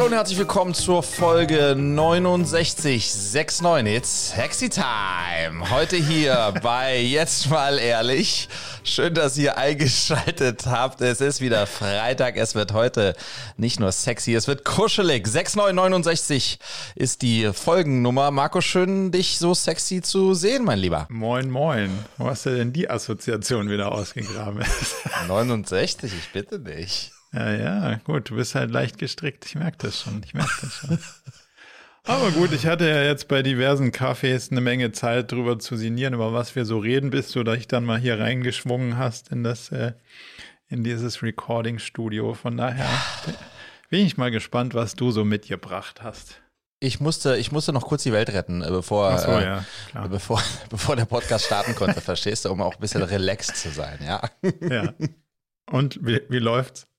Hallo und herzlich willkommen zur Folge 6969. It's Sexy Time. Heute hier bei Jetzt mal ehrlich. Schön, dass ihr eingeschaltet habt. Es ist wieder Freitag. Es wird heute nicht nur sexy, es wird kuschelig. 6969 ist die Folgennummer. Marco, schön, dich so sexy zu sehen, mein Lieber. Moin, moin. Wo hast du denn die Assoziation wieder ausgegraben? 69, ich bitte dich. Ja, ja, gut, du bist halt leicht gestrickt. Ich merke das schon. Ich merke das schon. Aber gut, ich hatte ja jetzt bei diversen Cafés eine Menge Zeit, drüber zu sinnieren, über was wir so reden, bis du dich dann mal hier reingeschwungen hast in das, äh, in dieses Recording-Studio. Von daher bin ich mal gespannt, was du so mitgebracht hast. Ich musste, ich musste noch kurz die Welt retten, äh, bevor, so, äh, ja, bevor, bevor der Podcast starten konnte, verstehst du, um auch ein bisschen relaxed zu sein, ja. Ja. Und wie, wie läuft's?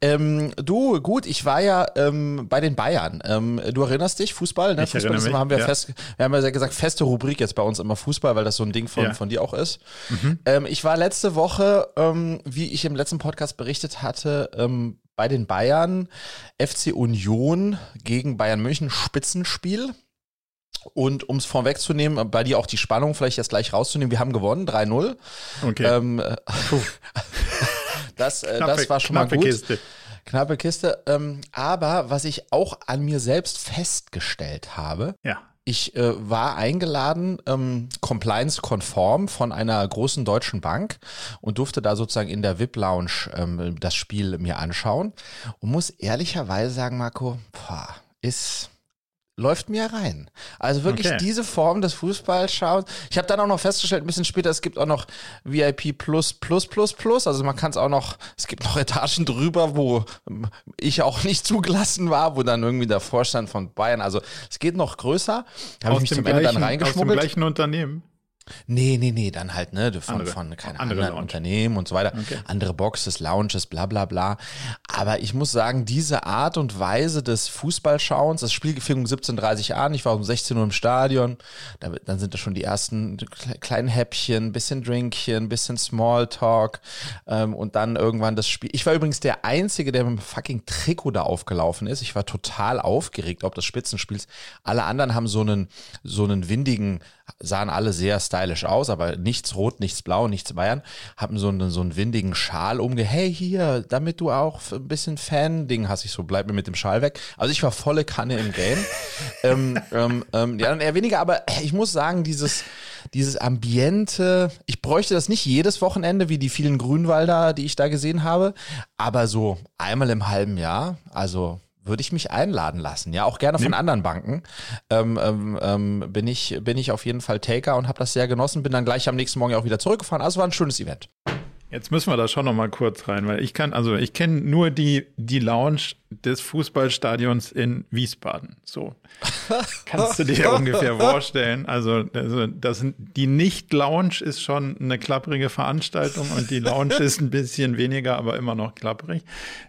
Ähm, du, gut, ich war ja ähm, bei den Bayern. Ähm, du erinnerst dich, Fußball, ne? Ich Fußball ist immer, haben wir ja. fest, wir haben ja gesagt, feste Rubrik jetzt bei uns immer Fußball, weil das so ein Ding von, Ja. von dir auch ist. Mhm. Ähm, ich war letzte Woche, ähm, wie ich im letzten Podcast berichtet hatte, ähm, bei den Bayern, FC Union gegen Bayern München, Spitzenspiel. Und um es vorwegzunehmen, bei dir auch die Spannung vielleicht jetzt gleich rauszunehmen, wir haben gewonnen, 3-0. Okay. Ähm, äh, das, äh, das war schon mal knappe gut. Kiste. Knappe Kiste. Ähm, aber was ich auch an mir selbst festgestellt habe, Ja. ich äh, war eingeladen, ähm, compliance-konform von einer großen deutschen Bank und durfte da sozusagen in der VIP-Lounge ähm, das Spiel mir anschauen und muss ehrlicherweise sagen, Marco, boah, ist läuft mir rein. Also wirklich Okay. diese Form des Fußballschaus. Ich habe dann auch noch festgestellt, ein bisschen später, es gibt auch noch VIP Plus Plus Plus Plus. Also man kann es auch noch, es gibt noch Etagen drüber, wo ich auch nicht zugelassen war, wo dann irgendwie der Vorstand von Bayern, also es geht noch größer. Habe ich mich zum Ende dann aus dem reingeschmuggelt. gleichen Unternehmen. Nee, nee, nee, dann halt, ne, von, Andere. von keine Andere anderen Lounge. Unternehmen und so weiter. Okay. Andere Boxes, Lounges, bla bla bla. Aber ich muss sagen, diese Art und Weise des Fußballschauens, das Spiel fing um 17.30 Uhr an, ich war um 16 Uhr im Stadion, da, dann sind da schon die ersten kle- kleinen Häppchen, bisschen Drinkchen, bisschen Smalltalk ähm, und dann irgendwann das Spiel. Ich war übrigens der Einzige, der mit dem fucking Trikot da aufgelaufen ist. Ich war total aufgeregt, ob des Spitzenspiels. Alle anderen haben so einen, so einen windigen, sahen alle sehr stylisch aus, aber nichts rot, nichts blau, nichts Bayern, haben so einen, so einen windigen Schal umge, hey hier, damit du auch ein bisschen Fan-Ding hast, ich so, bleib mir mit dem Schal weg. Also ich war volle Kanne im Game. ähm, ähm, ähm, ja, dann eher weniger, aber ich muss sagen, dieses, dieses Ambiente, ich bräuchte das nicht jedes Wochenende, wie die vielen Grünwalder, die ich da gesehen habe, aber so einmal im halben Jahr, also würde ich mich einladen lassen, ja, auch gerne von anderen Banken. Ähm, ähm, ähm, bin ich bin ich auf jeden Fall Taker und habe das sehr genossen. Bin dann gleich am nächsten Morgen auch wieder zurückgefahren. Also war ein schönes Event. Jetzt müssen wir da schon noch mal kurz rein, weil ich kann, also ich kenne nur die, die Lounge des Fußballstadions in Wiesbaden. So. Kannst du dir ungefähr vorstellen. Also, also das, sind- die Nicht-Lounge ist schon eine klapprige Veranstaltung und die Lounge ist ein bisschen weniger, aber immer noch klapprig.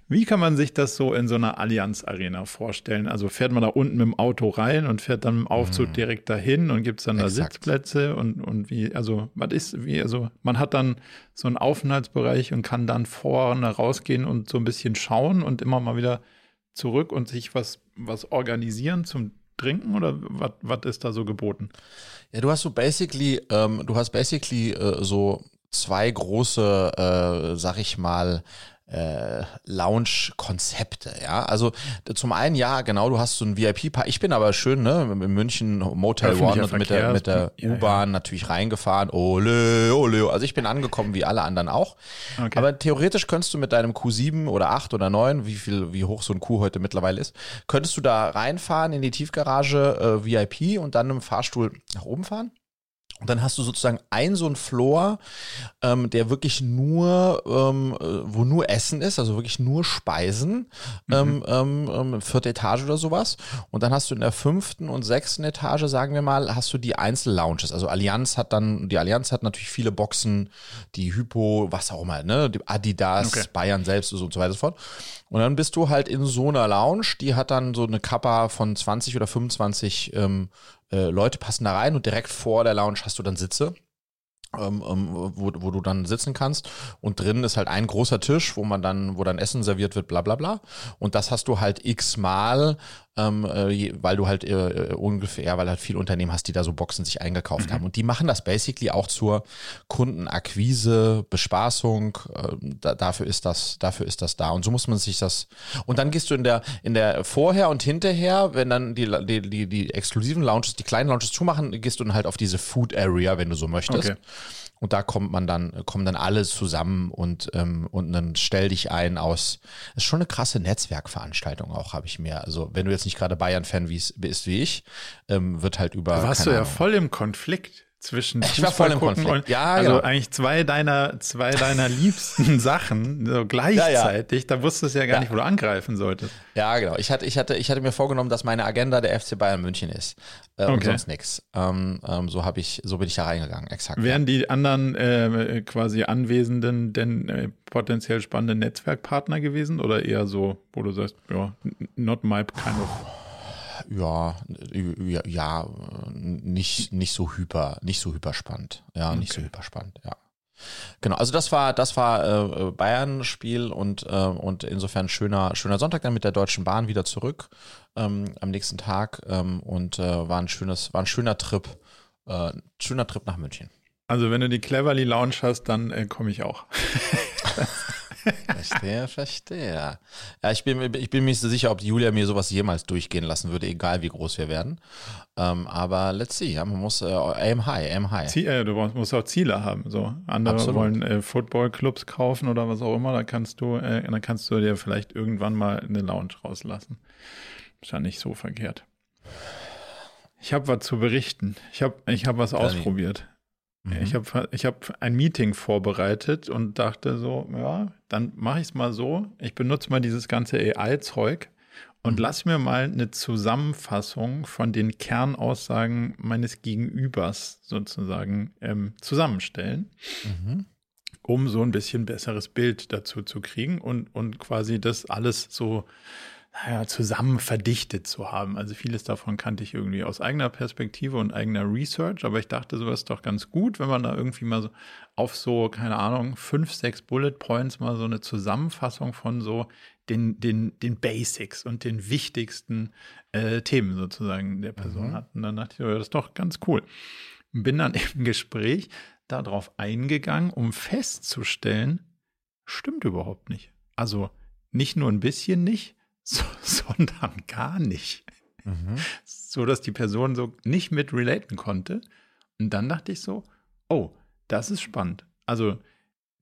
Wie kann man sich das so in so einer Allianz-Arena vorstellen? Also fährt man da unten mit dem Auto rein und fährt dann mit dem Aufzug direkt dahin und gibt es dann da Exakt. Sitzplätze und, und wie, also was ist, wie, also man hat dann so einen Aufenthaltsbereich und kann dann vorne rausgehen und so ein bisschen schauen und immer mal wieder zurück und sich was, was organisieren zum Trinken oder was, ist da so geboten? Ja, du hast so basically, ähm, du hast basically äh, so zwei große, äh, sag ich mal, äh, Lounge-Konzepte, ja. Also zum einen, ja, genau, du hast so ein VIP-Paar. Ich bin aber schön, ne, in München Motel One und mit der, mit der ja, ja. U-Bahn natürlich reingefahren. Ole, ole. Also ich bin angekommen wie alle anderen auch. Okay. Aber theoretisch könntest du mit deinem Q7 oder 8 oder 9, wie viel, wie hoch so ein Q heute mittlerweile ist, könntest du da reinfahren in die Tiefgarage äh, VIP und dann dem Fahrstuhl nach oben fahren. Und dann hast du sozusagen ein so ein Floor, ähm, der wirklich nur, ähm, äh, wo nur Essen ist, also wirklich nur Speisen, ähm, ähm, ähm, vierte Etage oder sowas. Und dann hast du in der fünften und sechsten Etage, sagen wir mal, hast du die Einzellounges. Also Allianz hat dann, die Allianz hat natürlich viele Boxen, die Hypo, was auch immer, ne, die Adidas, Okay. Bayern selbst und so weiter und so fort. Und dann bist du halt in so einer Lounge, die hat dann so eine Kappa von 20 oder 25 ähm, äh, Leute passen da rein und direkt vor der Lounge hast du dann Sitze. ähm, ähm, wo, wo du dann sitzen kannst und drinnen ist halt ein großer Tisch, wo man dann, wo dann Essen serviert wird, bla bla bla. Und das hast du halt x-mal, ähm, äh, weil du halt äh, ungefähr, weil halt viele Unternehmen hast, die da so Boxen sich eingekauft mhm. haben. Und die machen das basically auch zur Kundenakquise, Bespaßung. Äh, da, dafür ist das, dafür ist das da. Und so muss man sich das. Und dann gehst du in der, in der Vorher und Hinterher, wenn dann die, die, die, die exklusiven Lounges, die kleinen Lounges zumachen, gehst du dann halt auf diese Food Area, wenn du so möchtest. Okay. Und da kommt man dann, kommen dann alle zusammen und, ähm, und dann stell dich ein aus. Das ist schon eine krasse Netzwerkveranstaltung auch, habe ich mir. Also, wenn du jetzt nicht gerade Bayern-Fan bist wie ich, ähm, wird halt über. Da warst du ja Ahnung, voll im Konflikt zwischen ich war voll im Konflikt. Und, ja, also genau. eigentlich zwei deiner zwei deiner liebsten Sachen so gleichzeitig. Ja, ja. Da wusstest du ja gar nicht, wo du angreifen solltest. Ja, genau. Ich hatte ich hatte ich hatte mir vorgenommen, dass meine Agenda der FC Bayern München ist äh, okay. und sonst nichts. Ähm, ähm, so habe ich so bin ich da reingegangen. Exakt. Wären die anderen äh, quasi Anwesenden denn äh, potenziell spannende Netzwerkpartner gewesen oder eher so, wo du sagst, ja, not my kind of ja, ja, ja, nicht, nicht so hyper, nicht so hyperspannend. Ja, okay. nicht so hyperspannend, ja. Genau, also das war das war äh, Bayern-Spiel und äh, und insofern schöner schöner Sonntag dann mit der Deutschen Bahn wieder zurück ähm, am nächsten Tag ähm, und äh, war ein schönes war ein schöner Trip äh, schöner Trip nach München. Also wenn du die Cleverly Lounge hast, dann äh, komme ich auch. Verstehe, verstehe. Ja, ich bin, ich bin mir nicht so sicher, ob Julia mir sowas jemals durchgehen lassen würde, egal wie groß wir werden. Ähm, aber let's see, ja, man muss äh, aim high, aim high. Ziel, äh, du musst auch Ziele haben. So. Andere Absolut. wollen äh, Footballclubs kaufen oder was auch immer, da kannst du, äh, dann kannst du dir vielleicht irgendwann mal eine Lounge rauslassen. Ist ja nicht so verkehrt. Ich habe was zu berichten. Ich habe ich hab was ja, ausprobiert. Mhm. Ich habe ich hab ein Meeting vorbereitet und dachte so, ja, dann mache ich es mal so. Ich benutze mal dieses ganze AI-Zeug und mhm. lass mir mal eine Zusammenfassung von den Kernaussagen meines Gegenübers sozusagen ähm, zusammenstellen, mhm. um so ein bisschen besseres Bild dazu zu kriegen und, und quasi das alles so naja, zusammen verdichtet zu haben. Also vieles davon kannte ich irgendwie aus eigener Perspektive und eigener Research, aber ich dachte, sowas ist doch ganz gut, wenn man da irgendwie mal so auf so, keine Ahnung, fünf, sechs Bullet Points mal so eine Zusammenfassung von so den, den, den Basics und den wichtigsten äh, Themen sozusagen der Person mhm. hat. Und dann dachte ich, ja, das ist doch ganz cool. Bin dann im Gespräch darauf eingegangen, um festzustellen, stimmt überhaupt nicht. Also nicht nur ein bisschen nicht, so, sondern gar nicht. Mhm. So dass die Person so nicht mit relaten konnte. Und dann dachte ich so, oh, das ist spannend. Also,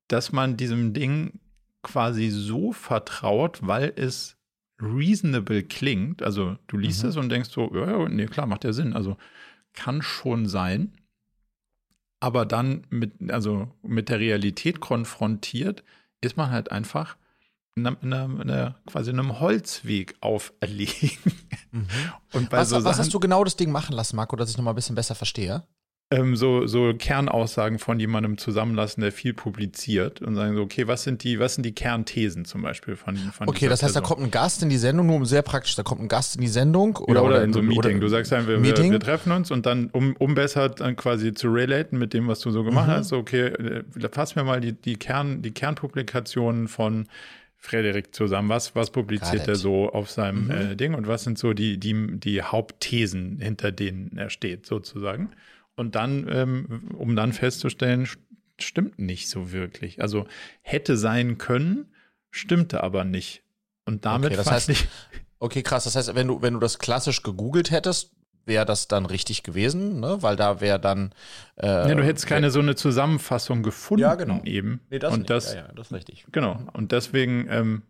dass man diesem Ding quasi so vertraut, weil es reasonable klingt. Also, du liest mhm. es und denkst so, ja, ja, nee, klar, macht ja Sinn. Also, kann schon sein. Aber dann mit, also mit der Realität konfrontiert, ist man halt einfach einer, einer, einer, quasi einem Holzweg auferlegen. Mhm. Und bei was, so was hast du genau das Ding machen lassen, Marco, dass ich nochmal ein bisschen besser verstehe? Ähm, so, so Kernaussagen von jemandem zusammenlassen, der viel publiziert und sagen so, okay, was sind die, was sind die Kernthesen zum Beispiel von, von Okay, das heißt, Person? da kommt ein Gast in die Sendung, nur sehr praktisch, da kommt ein Gast in die Sendung oder, ja, oder, in so einem Meeting. Du sagst einfach, wir, wir, treffen uns und dann, um, um besser dann quasi zu relaten mit dem, was du so gemacht mhm. hast, so, okay, äh, fass mir mal die, die, Kern, die Kernpublikationen von Frederik zusammen? Was, was publiziert er so auf seinem mhm. äh, Ding und was sind so die, die, die Hauptthesen, hinter denen er steht, sozusagen? Und dann, ähm, um dann festzustellen, stimmt nicht so wirklich. Also hätte sein können, stimmte aber nicht. Und damit okay, das heißt, ich, Okay, krass. Das heißt, wenn du, wenn du das klassisch gegoogelt hättest, wäre das dann richtig gewesen, ne? weil da wäre dann. Äh, ja, du hättest keine so eine Zusammenfassung gefunden ja, genau. eben. Nee, das und nicht. Das, ja, ja, das ist richtig. Genau. Und deswegen, ähm,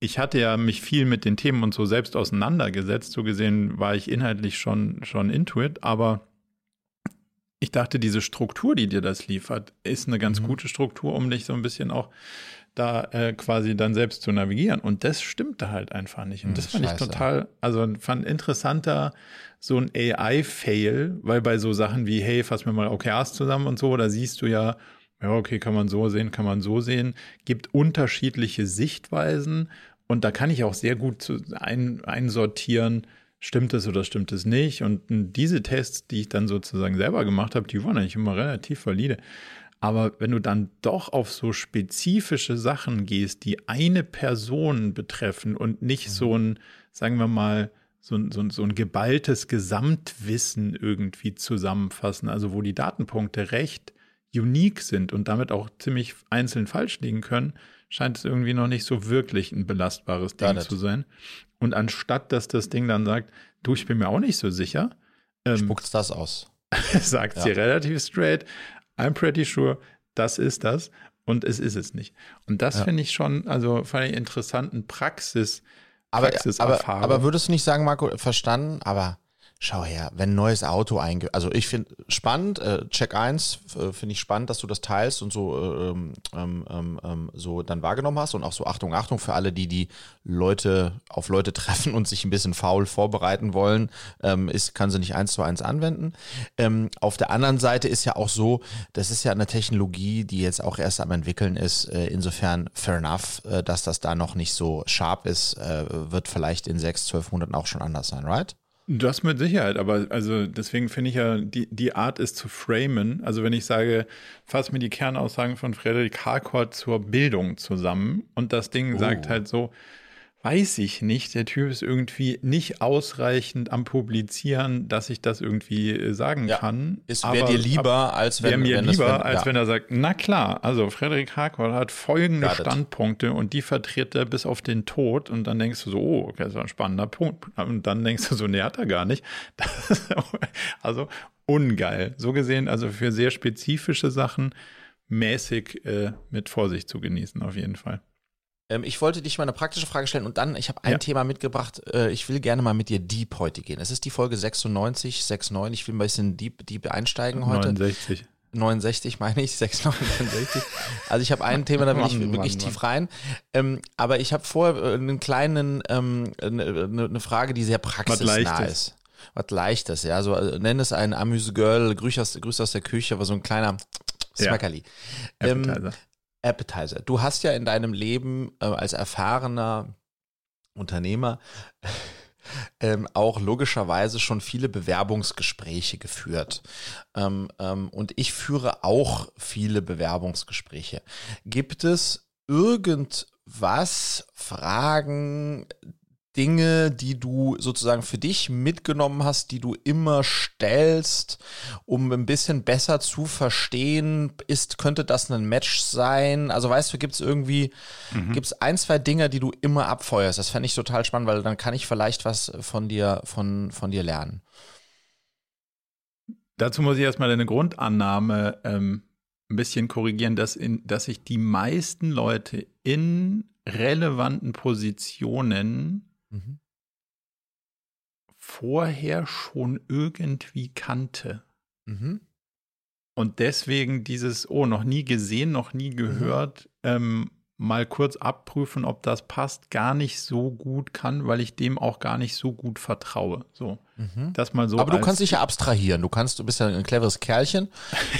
ich hatte ja mich viel mit den Themen und so selbst auseinandergesetzt. So gesehen war ich inhaltlich schon, schon into it, aber ich dachte, diese Struktur, die dir das liefert, ist eine ganz mhm. gute Struktur, um dich so ein bisschen auch da äh, quasi dann selbst zu navigieren. Und das stimmte halt einfach nicht. Und hm, das fand Scheiße. ich total, also fand interessanter so ein AI-Fail, weil bei so Sachen wie, hey, fass mir mal OKRs zusammen und so, da siehst du ja, ja, okay, kann man so sehen, kann man so sehen, gibt unterschiedliche Sichtweisen und da kann ich auch sehr gut ein, einsortieren, stimmt es oder stimmt es nicht? Und diese Tests, die ich dann sozusagen selber gemacht habe, die waren eigentlich immer relativ valide. Aber wenn du dann doch auf so spezifische Sachen gehst, die eine Person betreffen und nicht mhm. so ein, sagen wir mal, so ein, so, ein, so ein geballtes Gesamtwissen irgendwie zusammenfassen, also wo die Datenpunkte recht unique sind und damit auch ziemlich einzeln falsch liegen können, scheint es irgendwie noch nicht so wirklich ein belastbares Ding zu sein. Und anstatt dass das Ding dann sagt, du, ich bin mir auch nicht so sicher, ähm, spuckt das aus. sagt ja. sie relativ straight, I'm pretty sure, das ist das und es ist es nicht. Und das ja. finde ich schon, also fand ich interessanten Praxis. Aber, aber, aber würdest du nicht sagen, Marco, verstanden, aber Schau her, wenn ein neues Auto einge... Also ich finde spannend, äh, Check 1 äh, finde ich spannend, dass du das teilst und so, äh, ähm, ähm, ähm, so dann wahrgenommen hast und auch so Achtung, Achtung für alle, die die Leute auf Leute treffen und sich ein bisschen faul vorbereiten wollen, ähm, ist, kann sie nicht eins zu eins anwenden. Ähm, auf der anderen Seite ist ja auch so, das ist ja eine Technologie, die jetzt auch erst am entwickeln ist. Äh, insofern fair enough, äh, dass das da noch nicht so sharp ist, äh, wird vielleicht in sechs, zwölf Monaten auch schon anders sein, right? Das mit Sicherheit, aber also deswegen finde ich ja, die, die Art ist zu framen. Also wenn ich sage, fass mir die Kernaussagen von Frederik Harcourt zur Bildung zusammen und das Ding oh. sagt halt so, weiß ich nicht. Der Typ ist irgendwie nicht ausreichend am Publizieren, dass ich das irgendwie äh, sagen ja. kann. Es wäre dir lieber, als wenn, mir wenn lieber, das, wenn, als ja. wenn er sagt, na klar, also Frederik Harcourt hat folgende Standpunkte und die vertritt er bis auf den Tod und dann denkst du so, oh, okay, das ist ein spannender Punkt. Und dann denkst du so, nee, hat er gar nicht. also ungeil. So gesehen, also für sehr spezifische Sachen mäßig äh, mit Vorsicht zu genießen, auf jeden Fall. Ähm, ich wollte dich mal eine praktische Frage stellen und dann, ich habe ein ja. Thema mitgebracht. Äh, ich will gerne mal mit dir deep heute gehen. Es ist die Folge 96, 69. Ich will ein bisschen deep, deep einsteigen heute. 69. 69 meine ich, 669. Also ich habe ein Thema, da will ich Mann, wirklich Mann, tief rein. Ähm, aber ich habe vorher äh, einen kleinen, ähm, eine, eine Frage, die sehr praxisnah ist. Was leichtes, ja. So also, nenn es ein Amüse-Girl, Grüß aus, Grüß aus der Küche, aber so ein kleiner Smackerli. Ja. Ähm, Appetizer. Du hast ja in deinem Leben äh, als erfahrener Unternehmer ähm, auch logischerweise schon viele Bewerbungsgespräche geführt. Ähm, ähm, und ich führe auch viele Bewerbungsgespräche. Gibt es irgendwas, Fragen, Dinge, die du sozusagen für dich mitgenommen hast, die du immer stellst, um ein bisschen besser zu verstehen, ist, könnte das ein Match sein? Also weißt du, gibt es irgendwie, mhm. gibt es ein, zwei Dinge, die du immer abfeuerst? Das fände ich total spannend, weil dann kann ich vielleicht was von dir, von, von dir lernen. Dazu muss ich erstmal deine Grundannahme ähm, ein bisschen korrigieren, dass, in, dass sich die meisten Leute in relevanten Positionen mhm. vorher schon irgendwie kannte. Mhm. Und deswegen dieses, oh, noch nie gesehen, noch nie mhm. gehört, mhm. ähm, mal kurz abprüfen, ob das passt, gar nicht so gut kann, weil ich dem auch gar nicht so gut vertraue. So, mhm. das mal so. Aber du kannst dich ja abstrahieren. Du kannst, du bist ja ein cleveres Kerlchen.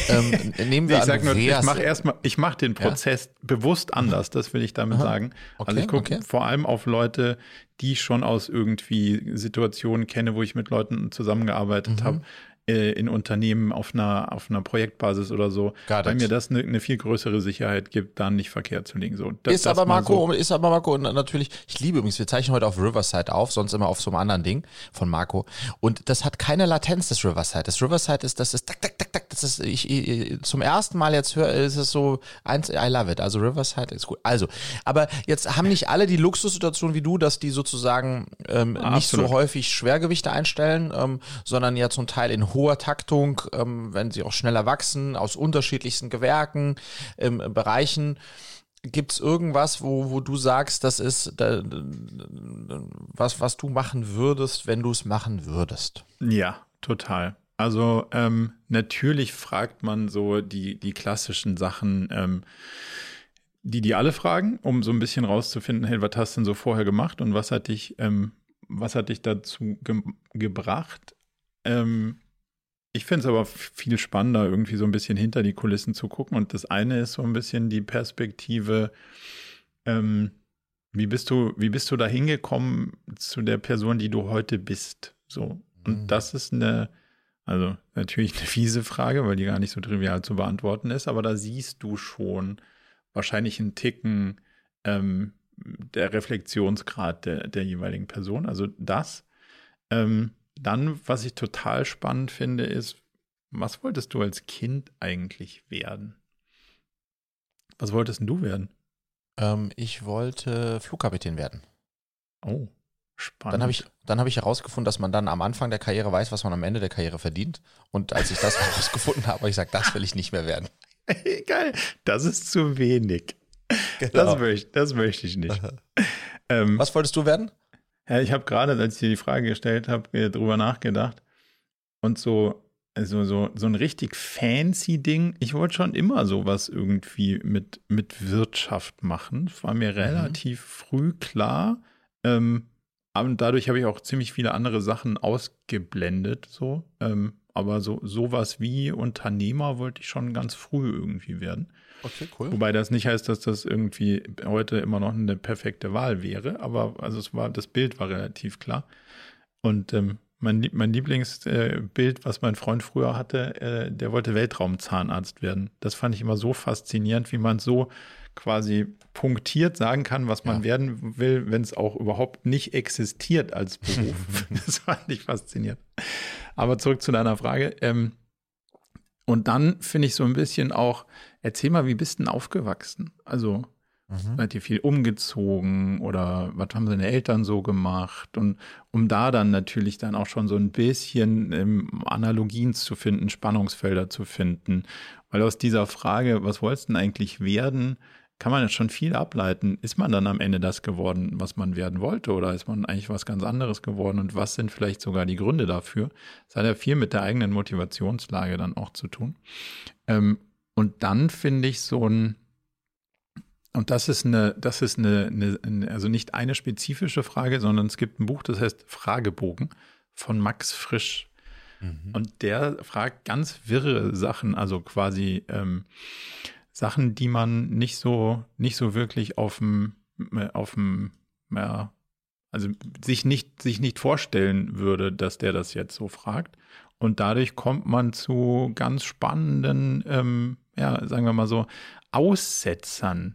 Ähm, nehmen wir ich an, sag nur, ich mache erstmal, ich mache den Prozess ja? bewusst anders. Das will ich damit Aha. sagen. Okay, also ich gucke okay. vor allem auf Leute, die ich schon aus irgendwie Situationen kenne, wo ich mit Leuten zusammengearbeitet mhm. habe, äh, in Unternehmen auf einer, auf einer Projektbasis oder so, weil mir das eine, eine, viel größere Sicherheit gibt, da nicht verkehrt zu liegen. So, das, ist, aber Marco, so. ist aber Marco, natürlich, ich liebe übrigens, wir zeichnen heute auf Riverside auf, sonst immer auf so einem anderen Ding von Marco. Und das hat keine Latenz, das Riverside. Das Riverside ist, das ist tak, tak, tak, tak, das ist, ich, ich zum ersten Mal jetzt höre, ist es so, eins, I love it. Also Riverside ist gut. Also, aber jetzt haben nicht alle die Luxussituation wie du, dass die sozusagen ähm, nicht so häufig Schwergewichte einstellen, ähm, sondern ja zum Teil in hoher Taktung, ähm, wenn sie auch schneller wachsen, aus unterschiedlichsten Gewerken, ähm, Bereichen. Gibt es irgendwas, wo, wo du sagst, das ist da, was, was du machen würdest, wenn du es machen würdest? Ja, total. Also ähm, natürlich fragt man so die, die klassischen Sachen, ähm, die die alle fragen, um so ein bisschen rauszufinden, hey, was hast du denn so vorher gemacht und was hat dich, ähm, was hat dich dazu ge gebracht? Ähm, ich finde es aber viel spannender, irgendwie so ein bisschen hinter die Kulissen zu gucken. Und das eine ist so ein bisschen die Perspektive, ähm, Wie bist du, wie bist du da hingekommen zu der Person, die du heute bist? So. Und mhm. das ist eine, also natürlich eine fiese Frage, weil die gar nicht so trivial zu beantworten ist, aber da siehst du schon wahrscheinlich einen Ticken ähm, der Reflexionsgrad der, der jeweiligen Person. Also das. Ähm, dann, was ich total spannend finde, ist, was wolltest du als Kind eigentlich werden? Was wolltest du werden? Ähm, ich wollte Flugkapitän werden. Oh, spannend. Dann habe ich, hab ich herausgefunden, dass man dann am Anfang der Karriere weiß, was man am Ende der Karriere verdient. Und als ich das herausgefunden habe, habe ich gesagt, das will ich nicht mehr werden. Geil, das ist zu wenig. Genau. Das, möchte, das möchte ich nicht. ähm, was wolltest du werden? Ja, ich habe gerade, als ich dir die Frage gestellt habe, äh, drüber nachgedacht. Und so, also so, so ein richtig fancy Ding. Ich wollte schon immer sowas irgendwie mit, mit Wirtschaft machen. Das war mir mhm. relativ früh klar. Ähm, und dadurch habe ich auch ziemlich viele andere Sachen ausgeblendet. So. Ähm, aber so sowas wie Unternehmer wollte ich schon ganz früh irgendwie werden. Okay, cool. Wobei das nicht heißt, dass das irgendwie heute immer noch eine perfekte Wahl wäre, aber also es war, das Bild war relativ klar. Und ähm, mein, mein Lieblingsbild, äh, was mein Freund früher hatte, äh, der wollte Weltraumzahnarzt werden. Das fand ich immer so faszinierend, wie man so quasi punktiert sagen kann, was man ja. werden will, wenn es auch überhaupt nicht existiert als Beruf. das fand ich faszinierend. Aber zurück zu deiner Frage. Ähm, und dann finde ich so ein bisschen auch, erzähl mal, wie bist du denn aufgewachsen? Also, Mhm. Seid ihr viel umgezogen oder was haben deine Eltern so gemacht? Und um da dann natürlich dann auch schon so ein bisschen ähm, Analogien zu finden, Spannungsfelder zu finden. Weil aus dieser Frage, was wolltest du denn eigentlich werden, kann man ja schon viel ableiten. Ist man dann am Ende das geworden, was man werden wollte, oder ist man eigentlich was ganz anderes geworden? Und was sind vielleicht sogar die Gründe dafür? Das hat ja viel mit der eigenen Motivationslage dann auch zu tun. Ähm, und dann finde ich so ein, und das ist eine, das ist eine, eine, also nicht eine spezifische Frage, sondern es gibt ein Buch, das heißt Fragebogen von Max Frisch. Mhm. Und der fragt ganz wirre Sachen, also quasi ähm, Sachen, die man nicht so, nicht so wirklich auf dem, auf dem, ja, also sich nicht, sich nicht vorstellen würde, dass der das jetzt so fragt. Und dadurch kommt man zu ganz spannenden, ähm, ja, sagen wir mal so, Aussetzern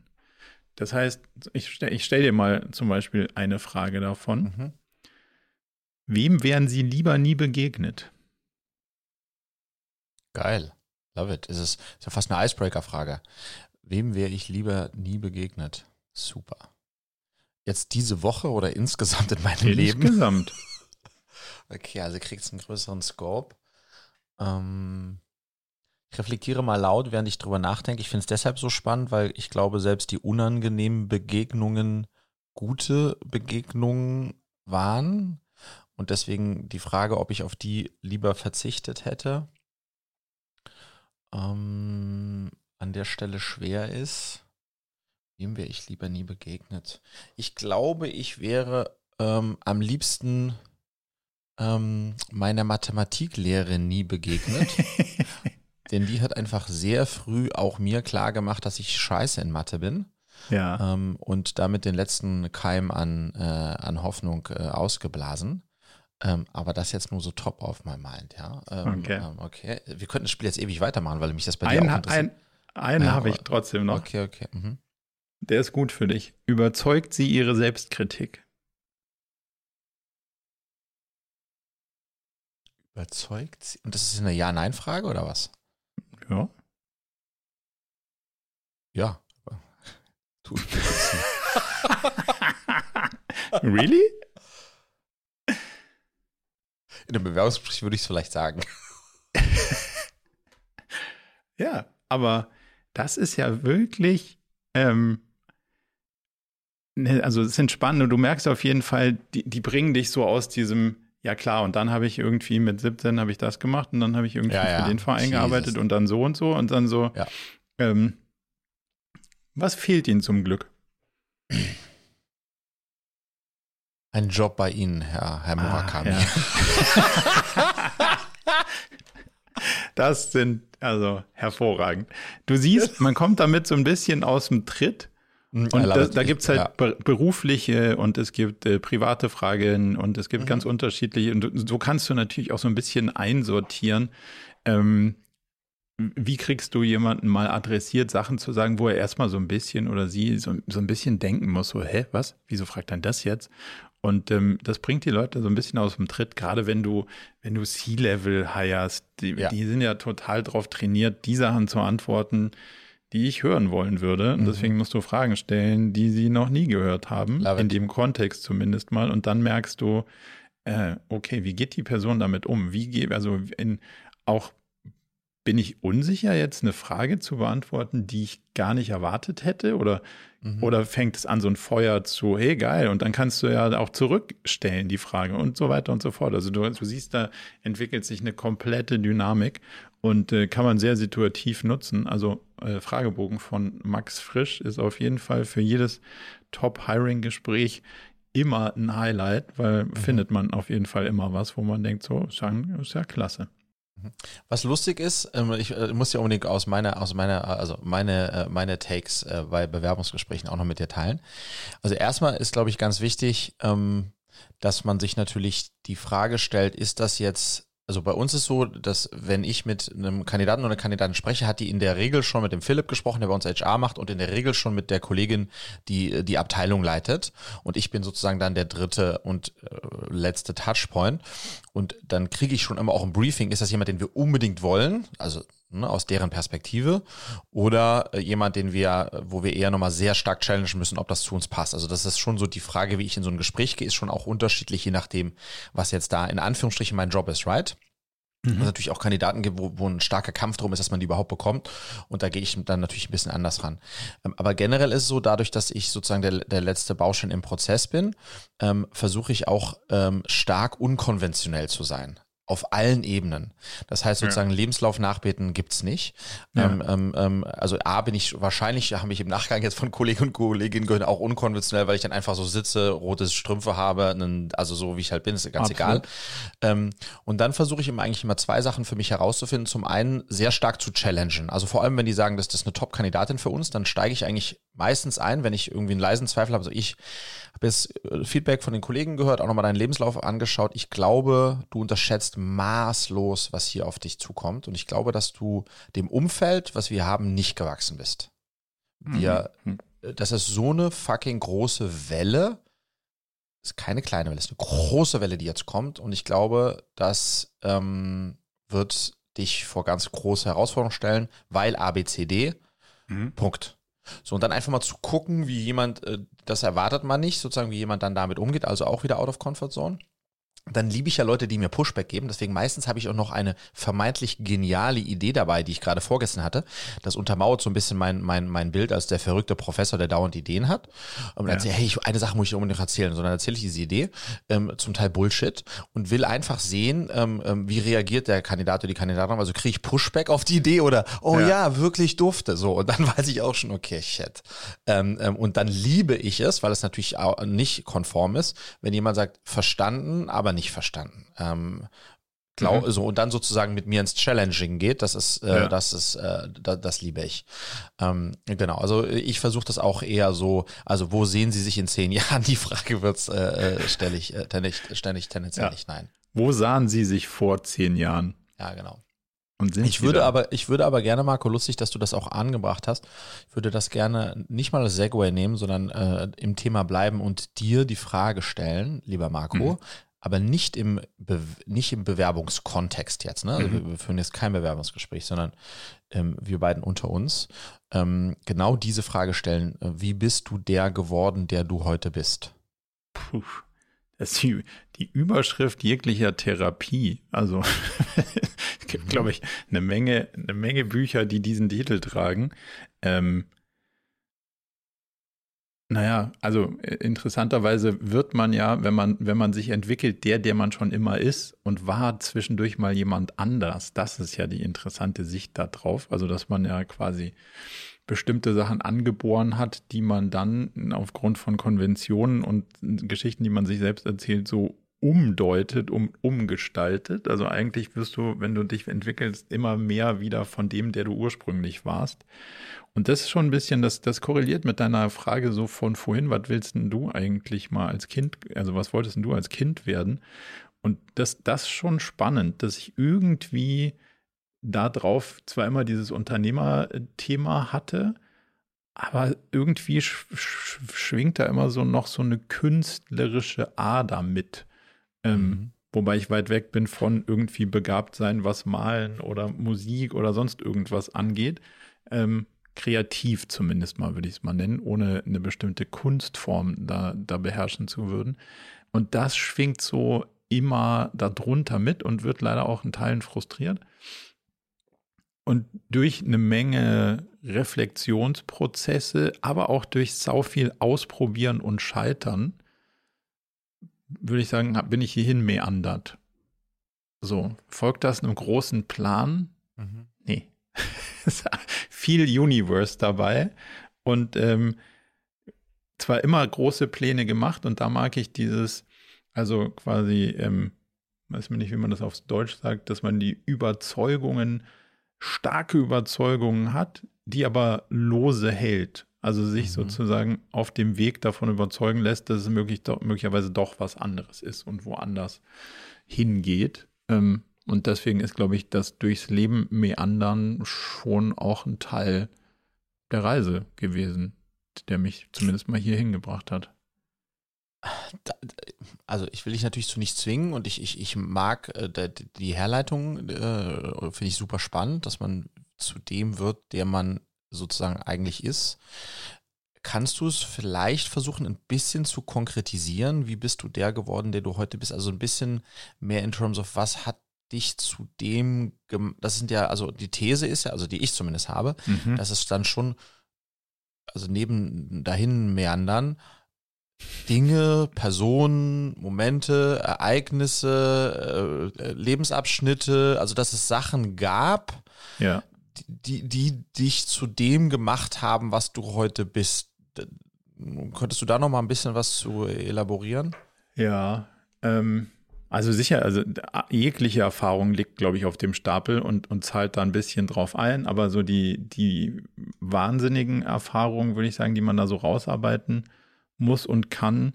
das heißt, ich, ich stelle dir mal zum Beispiel eine Frage davon. Mhm. Wem wären Sie lieber nie begegnet? Geil. Love it. Es ist, ist ja fast eine Icebreaker-Frage. Wem wäre ich lieber nie begegnet? Super. Jetzt diese Woche oder insgesamt in meinem insgesamt. Leben? Insgesamt. okay, also kriegst du einen größeren Scope. Ähm, reflektiere mal laut, während ich drüber nachdenke. Ich finde es deshalb so spannend, weil ich glaube, selbst die unangenehmen Begegnungen gute Begegnungen waren. Und deswegen die Frage, ob ich auf die lieber verzichtet hätte, ähm, an der Stelle schwer ist. Wem wäre ich lieber nie begegnet? Ich glaube, ich wäre ähm, am liebsten ähm, meiner Mathematiklehrerin nie begegnet. denn die hat einfach sehr früh auch mir klar gemacht, dass ich scheiße in Mathe bin. Ja. Ähm, und damit den letzten Keim an, äh, an Hoffnung äh, ausgeblasen. Ähm, aber das jetzt nur so top auf my mind, ja. Ähm, okay. Ähm, okay. Wir könnten das Spiel jetzt ewig weitermachen, weil mich das bei ein, dir auch interessiert. Ein, einen ja, habe ich trotzdem noch. Okay, okay. Mhm. Der ist gut für dich. Überzeugt sie ihre Selbstkritik? Überzeugt sie? Und das ist eine Ja-Nein-Frage oder was? Ja. Ja. Tut Really? In einem Bewerbungsgespräch würde ich es vielleicht sagen. ja, aber das ist ja wirklich, ähm, ne, also es sind spannende, du merkst auf jeden Fall, die, die bringen dich so aus diesem, ja klar, und dann habe ich irgendwie mit 17 habe ich das gemacht und dann habe ich irgendwie ja, ja. für den Verein Jesus. gearbeitet und dann so und so und dann so. Ja. Ähm, was fehlt Ihnen zum Glück? Ein Job bei Ihnen, Herr, Herr ah, Murakami. Ah, das sind also hervorragend. Du siehst, man kommt damit so ein bisschen aus dem Tritt und das, da gibt es halt ja. berufliche und es gibt äh, private Fragen und es gibt mhm. ganz unterschiedliche. Und so kannst du natürlich auch so ein bisschen einsortieren. Ähm, wie kriegst du jemanden mal adressiert, Sachen zu sagen, wo er erstmal so ein bisschen oder sie so, so ein bisschen denken muss, so, hä, was? Wieso fragt dann das jetzt? Und ähm, das bringt die Leute so ein bisschen aus dem Tritt, gerade wenn du, wenn du C-Level hirest, die, ja. die sind ja total drauf trainiert, die Sachen zu antworten, die ich hören wollen würde. Und mhm. deswegen musst du Fragen stellen, die sie noch nie gehört haben, Love in it. dem Kontext zumindest mal. Und dann merkst du, äh, okay, wie geht die Person damit um? Wie geht, also in, auch bin ich unsicher, jetzt eine Frage zu beantworten, die ich gar nicht erwartet hätte? Oder, mhm. oder fängt es an, so ein Feuer zu, hey, geil, und dann kannst du ja auch zurückstellen, die Frage und so weiter und so fort. Also du, du siehst, da entwickelt sich eine komplette Dynamik und äh, kann man sehr situativ nutzen. Also äh, Fragebogen von Max Frisch ist auf jeden Fall für jedes Top-Hiring-Gespräch immer ein Highlight, weil mhm. findet man auf jeden Fall immer was, wo man denkt, so, ist ja klasse. Was lustig ist, ähm, ich äh, muss ja unbedingt aus meiner, aus meiner, also meine, äh, meine Takes äh, bei Bewerbungsgesprächen auch noch mit dir teilen. Also erstmal ist, glaube ich, ganz wichtig, ähm, dass man sich natürlich die Frage stellt, ist das jetzt also bei uns ist so, dass wenn ich mit einem Kandidaten oder einer Kandidatin spreche, hat die in der Regel schon mit dem Philipp gesprochen, der bei uns HR macht und in der Regel schon mit der Kollegin, die die Abteilung leitet. Und ich bin sozusagen dann der dritte und äh, letzte Touchpoint. Und dann kriege ich schon immer auch ein Briefing, ist das jemand, den wir unbedingt wollen? Also ne, aus deren Perspektive oder äh, jemand, den wir, wo wir eher nochmal sehr stark challengen müssen, ob das zu uns passt. Also das ist schon so die Frage, wie ich in so ein Gespräch gehe, ist schon auch unterschiedlich, je nachdem, was jetzt da in Anführungsstrichen mein Job ist, right? Mhm. Es natürlich auch Kandidaten gibt, wo, wo ein starker Kampf drum ist, dass man die überhaupt bekommt. Und da gehe ich dann natürlich ein bisschen anders ran. Ähm, aber generell ist es so, dadurch, dass ich sozusagen der, der letzte Baustein im Prozess bin, ähm, versuche ich auch ähm, stark unkonventionell zu sein auf allen Ebenen. Das heißt sozusagen ja. Lebenslauf nachbeten gibt's nicht. Ja. Ähm, ähm, ähm, also A bin ich wahrscheinlich, habe ich im Nachgang jetzt von Kollegen und Kolleginnen gehört, auch unkonventionell, weil ich dann einfach so sitze, rote Strümpfe habe, einen, also so wie ich halt bin, ist ganz Absolut. egal. Ähm, und dann versuche ich immer eigentlich immer zwei Sachen für mich herauszufinden. Zum einen sehr stark zu challengen. Also vor allem, wenn die sagen, dass das eine Top-Kandidatin für uns, dann steige ich eigentlich meistens ein, wenn ich irgendwie einen leisen Zweifel habe. Also ich habe jetzt äh, Feedback von den Kollegen gehört, auch nochmal deinen Lebenslauf angeschaut. Ich glaube, du unterschätzt maßlos, was hier auf dich zukommt. Und ich glaube, dass du dem Umfeld, was wir haben, nicht gewachsen bist. Wir, mhm. Äh, das ist so eine fucking große Welle. Das ist keine kleine Welle, das ist eine große Welle, die jetzt kommt. Und ich glaube, das ähm, wird dich vor ganz große Herausforderungen stellen, weil ABCD, mhm. Punkt. So, und dann einfach mal zu gucken, wie jemand, äh, das erwartet man nicht, sozusagen, wie jemand dann damit umgeht, also auch wieder out of comfort zone dann liebe ich ja Leute, die mir Pushback geben. Deswegen meistens habe ich auch noch eine vermeintlich geniale Idee dabei, die ich gerade vorgestern hatte. Das untermauert so ein bisschen mein, mein, mein Bild als der verrückte Professor, der dauernd Ideen hat. Und dann ja. erzähle, hey, ich, eine Sache muss ich unbedingt erzählen. Sondern erzähle ich diese Idee, ähm, zum Teil Bullshit, und will einfach sehen, ähm, ähm, wie reagiert der Kandidat oder die Kandidatin. Also kriege ich Pushback auf die Idee oder, oh ja, ja wirklich dufte. So, und dann weiß ich auch schon, okay, shit. Ähm, ähm, und dann liebe ich es, weil es natürlich auch nicht konform ist, wenn jemand sagt, verstanden, aber nicht verstanden. Ähm, glaub, mhm. so, und dann sozusagen mit mir ins Challenging geht, das ist, äh, ja. das ist, äh, das, das liebe ich. Ähm, genau, also ich versuche das auch eher so, also wo sehen Sie sich in zehn Jahren? Die Frage wird's äh, äh, stelle ich äh, ständig, tendenziell ja. nicht nein. Wo sahen Sie sich vor zehn Jahren? Ja, genau. ich würde da? aber, ich würde aber gerne, Marco, lustig, dass du das auch angebracht hast. Ich würde das gerne nicht mal als Segway nehmen, sondern äh, im Thema bleiben und dir die Frage stellen, lieber Marco. Mhm aber nicht im, Be nicht im Bewerbungskontext jetzt. Ne? Also mhm. wir führen jetzt kein Bewerbungsgespräch, sondern ähm, wir beiden unter uns ähm, genau diese Frage stellen, äh, wie bist du der geworden, der du heute bist? Puh. Das ist die, die Überschrift jeglicher Therapie. Also es gibt, glaube ich, eine Menge, eine Menge Bücher, die diesen Titel tragen. Ähm, naja, also äh, interessanterweise wird man ja, wenn man, wenn man sich entwickelt, der, der man schon immer ist und war zwischendurch mal jemand anders. Das ist ja die interessante Sicht darauf. Also, dass man ja quasi bestimmte Sachen angeboren hat, die man dann aufgrund von Konventionen und Geschichten, die man sich selbst erzählt, so umdeutet, um, umgestaltet. Also eigentlich wirst du, wenn du dich entwickelst, immer mehr wieder von dem, der du ursprünglich warst. Und das ist schon ein bisschen, das, das korreliert mit deiner Frage so von vorhin, was willst denn du eigentlich mal als Kind, also was wolltest denn du als Kind werden? Und das, das ist schon spannend, dass ich irgendwie da drauf zwar immer dieses Unternehmerthema hatte, aber irgendwie sch schwingt da immer so noch so eine künstlerische Ader mit. Ähm, mhm. Wobei ich weit weg bin von irgendwie begabt sein, was Malen oder Musik oder sonst irgendwas angeht. Ähm, kreativ zumindest mal, würde ich es mal nennen, ohne eine bestimmte Kunstform da, da beherrschen zu würden. Und das schwingt so immer darunter mit und wird leider auch in Teilen frustriert. Und durch eine Menge Reflexionsprozesse, aber auch durch sau viel Ausprobieren und Scheitern, würde ich sagen, bin ich hierhin meandert. So, folgt das einem großen Plan? Mhm. Nee. viel Universe dabei und ähm, zwar immer große Pläne gemacht und da mag ich dieses, also quasi, ähm, weiß man nicht, wie man das auf Deutsch sagt, dass man die Überzeugungen, starke Überzeugungen hat, die aber lose hält. Also sich mhm. sozusagen auf dem Weg davon überzeugen lässt, dass es möglich, doch, möglicherweise doch was anderes ist und woanders hingeht. Ähm, und deswegen ist, glaube ich, das durchs Leben meandern schon auch ein Teil der Reise gewesen, der mich zumindest mal hier hingebracht hat. Also ich will dich natürlich zu nichts zwingen und ich, ich, ich mag äh, die Herleitung, äh, finde ich super spannend, dass man zu dem wird, der man sozusagen eigentlich ist. Kannst du es vielleicht versuchen, ein bisschen zu konkretisieren? Wie bist du der geworden, der du heute bist? Also ein bisschen mehr in terms of, was hat dich zu dem, das sind ja, also die These ist ja, also die ich zumindest habe, mhm. dass es dann schon, also neben dahin meandern, Dinge, Personen, Momente, Ereignisse, äh, Lebensabschnitte, also dass es Sachen gab, ja die, die dich zu dem gemacht haben, was du heute bist. Könntest du da noch mal ein bisschen was zu elaborieren? Ja, ähm, also sicher, also jegliche Erfahrung liegt, glaube ich, auf dem Stapel und, und zahlt da ein bisschen drauf ein, aber so die, die wahnsinnigen Erfahrungen, würde ich sagen, die man da so rausarbeiten muss und kann,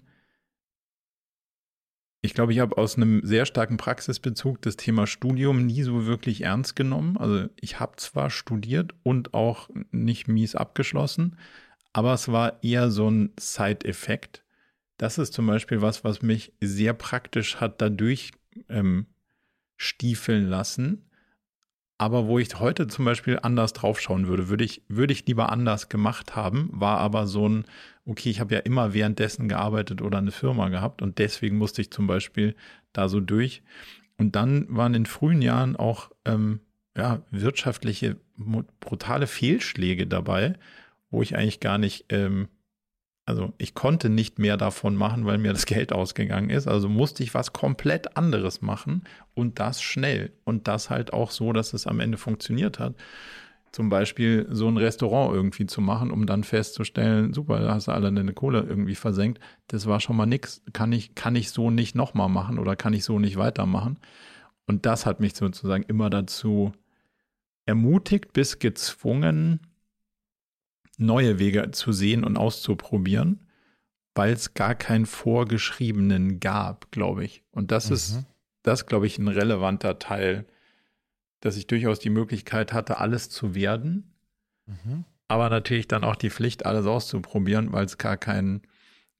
ich glaube, ich habe aus einem sehr starken Praxisbezug das Thema Studium nie so wirklich ernst genommen. Also ich habe zwar studiert und auch nicht mies abgeschlossen, aber es war eher so ein Side-Effekt. Das ist zum Beispiel was, was mich sehr praktisch hat dadurch ähm, stiefeln lassen, aber wo ich heute zum Beispiel anders draufschauen würde, würde ich, würde ich lieber anders gemacht haben, war aber so ein, okay, ich habe ja immer währenddessen gearbeitet oder eine Firma gehabt und deswegen musste ich zum Beispiel da so durch. Und dann waren in frühen Jahren auch ähm, ja, wirtschaftliche brutale Fehlschläge dabei, wo ich eigentlich gar nicht ähm, also ich konnte nicht mehr davon machen, weil mir das Geld ausgegangen ist. Also musste ich was komplett anderes machen und das schnell. Und das halt auch so, dass es am Ende funktioniert hat. Zum Beispiel so ein Restaurant irgendwie zu machen, um dann festzustellen, super, da hast du alle deine Kohle irgendwie versenkt. Das war schon mal nix. Kann ich, kann ich so nicht nochmal machen oder kann ich so nicht weitermachen? Und das hat mich sozusagen immer dazu ermutigt bis gezwungen, neue Wege zu sehen und auszuprobieren, weil es gar keinen vorgeschriebenen gab, glaube ich. Und das mhm. ist, das glaube ich, ein relevanter Teil, dass ich durchaus die Möglichkeit hatte, alles zu werden, mhm. aber natürlich dann auch die Pflicht, alles auszuprobieren, weil es gar keinen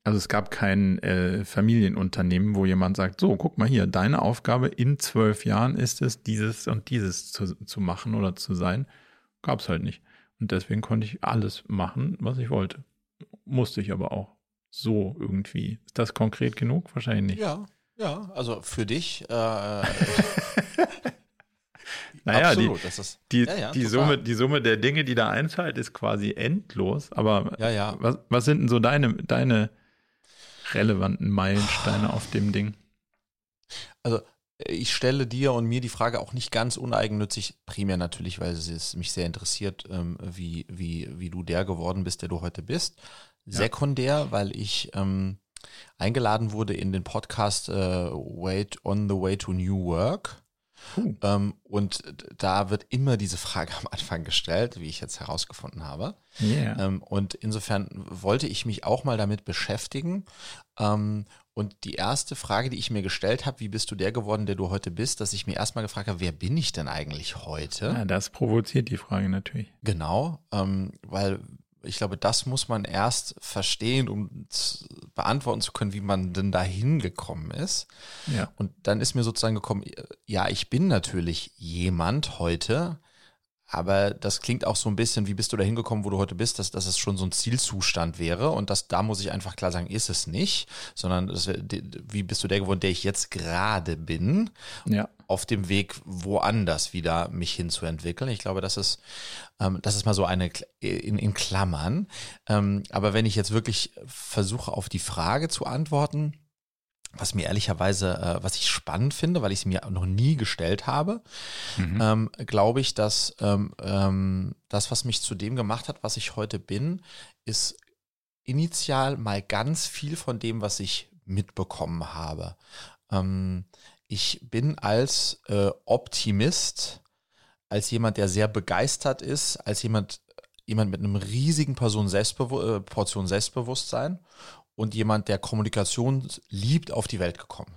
also es gab kein äh, Familienunternehmen, wo jemand sagt, so, guck mal hier, deine Aufgabe in zwölf Jahren ist es, dieses und dieses zu, zu machen oder zu sein. Gab es halt nicht. Und deswegen konnte ich alles machen, was ich wollte. Musste ich aber auch. So irgendwie. Ist das konkret genug? Wahrscheinlich nicht. Ja, ja. Also für dich. Äh, naja, Absolut, die, ist, die, ja, ja, die, Summe, die Summe der Dinge, die da einzahlt, ist quasi endlos. Aber ja, ja. Was, was sind denn so deine, deine relevanten Meilensteine auf dem Ding? Also ich stelle dir und mir die Frage auch nicht ganz uneigennützig, primär natürlich, weil es mich sehr interessiert, ähm, wie, wie, wie du der geworden bist, der du heute bist. Sekundär, weil ich ähm, eingeladen wurde in den Podcast äh, Wait on the Way to New Work. Uh. Ähm, und da wird immer diese Frage am Anfang gestellt, wie ich jetzt herausgefunden habe. Yeah. Ähm, und insofern wollte ich mich auch mal damit beschäftigen. Ähm, und die erste Frage, die ich mir gestellt habe, wie bist du der geworden, der du heute bist, dass ich mir erstmal gefragt habe, wer bin ich denn eigentlich heute? Ja, das provoziert die Frage natürlich. Genau, ähm, weil ich glaube, das muss man erst verstehen, um beantworten zu können, wie man denn da hingekommen ist. Ja. Und dann ist mir sozusagen gekommen, ja, ich bin natürlich jemand heute, aber das klingt auch so ein bisschen, wie bist du da hingekommen, wo du heute bist, dass, dass es schon so ein Zielzustand wäre. Und das, da muss ich einfach klar sagen, ist es nicht, sondern das, wie bist du der geworden, der ich jetzt gerade bin, Ja. auf dem Weg woanders wieder mich hinzuentwickeln. Ich glaube, das ist, ähm, das ist mal so eine in, in Klammern. Ähm, aber wenn ich jetzt wirklich versuche, auf die Frage zu antworten, was mir ehrlicherweise, äh, was ich spannend finde, weil ich sie mir noch nie gestellt habe, Mhm. ähm, glaube ich, dass ähm, ähm, das, was mich zu dem gemacht hat, was ich heute bin, ist initial mal ganz viel von dem, was ich mitbekommen habe. Ähm, ich bin als äh, Optimist, als jemand, der sehr begeistert ist, als jemand, jemand mit einem riesigen Person Selbstbewu äh, Portion Selbstbewusstsein und jemand, der Kommunikation liebt, auf die Welt gekommen.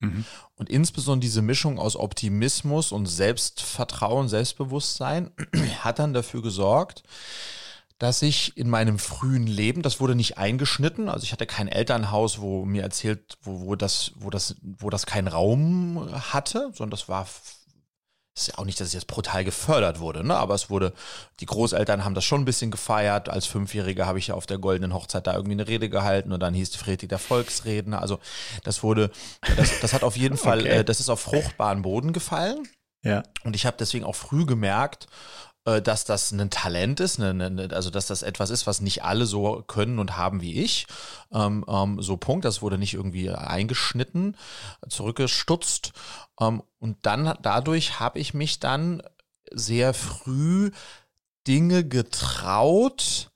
Mhm. Und insbesondere diese Mischung aus Optimismus und Selbstvertrauen, Selbstbewusstsein hat dann dafür gesorgt, dass ich in meinem frühen Leben, das wurde nicht eingeschnitten, also ich hatte kein Elternhaus, wo mir erzählt, wo, wo das, wo das, wo das keinen Raum hatte, sondern das war ist ja auch nicht, dass es jetzt brutal gefördert wurde, ne? aber es wurde, die Großeltern haben das schon ein bisschen gefeiert. Als Fünfjähriger habe ich ja auf der goldenen Hochzeit da irgendwie eine Rede gehalten und dann hieß Friedrich der Volksredner. Also das wurde, das, das hat auf jeden Fall, Okay. äh, das ist auf fruchtbaren Boden gefallen. Ja. Und ich habe deswegen auch früh gemerkt, dass das ein Talent ist, ne, ne, ne, also dass das etwas ist, was nicht alle so können und haben wie ich. Ähm, ähm, so Punkt, das wurde nicht irgendwie eingeschnitten, zurückgestutzt. Ähm, und dann dadurch habe ich mich dann sehr früh Dinge getraut,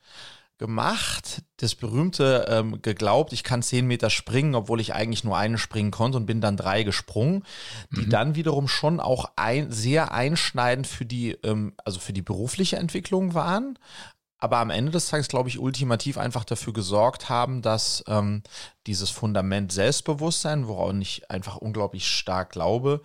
gemacht, das berühmte ähm, geglaubt, ich kann zehn Meter springen, obwohl ich eigentlich nur eine springen konnte und bin dann drei gesprungen, die dann wiederum schon auch ein, sehr einschneidend für die, ähm, also für die berufliche Entwicklung waren, aber am Ende des Tages, glaube ich, ultimativ einfach dafür gesorgt haben, dass ähm, dieses Fundament Selbstbewusstsein, woran ich einfach unglaublich stark glaube,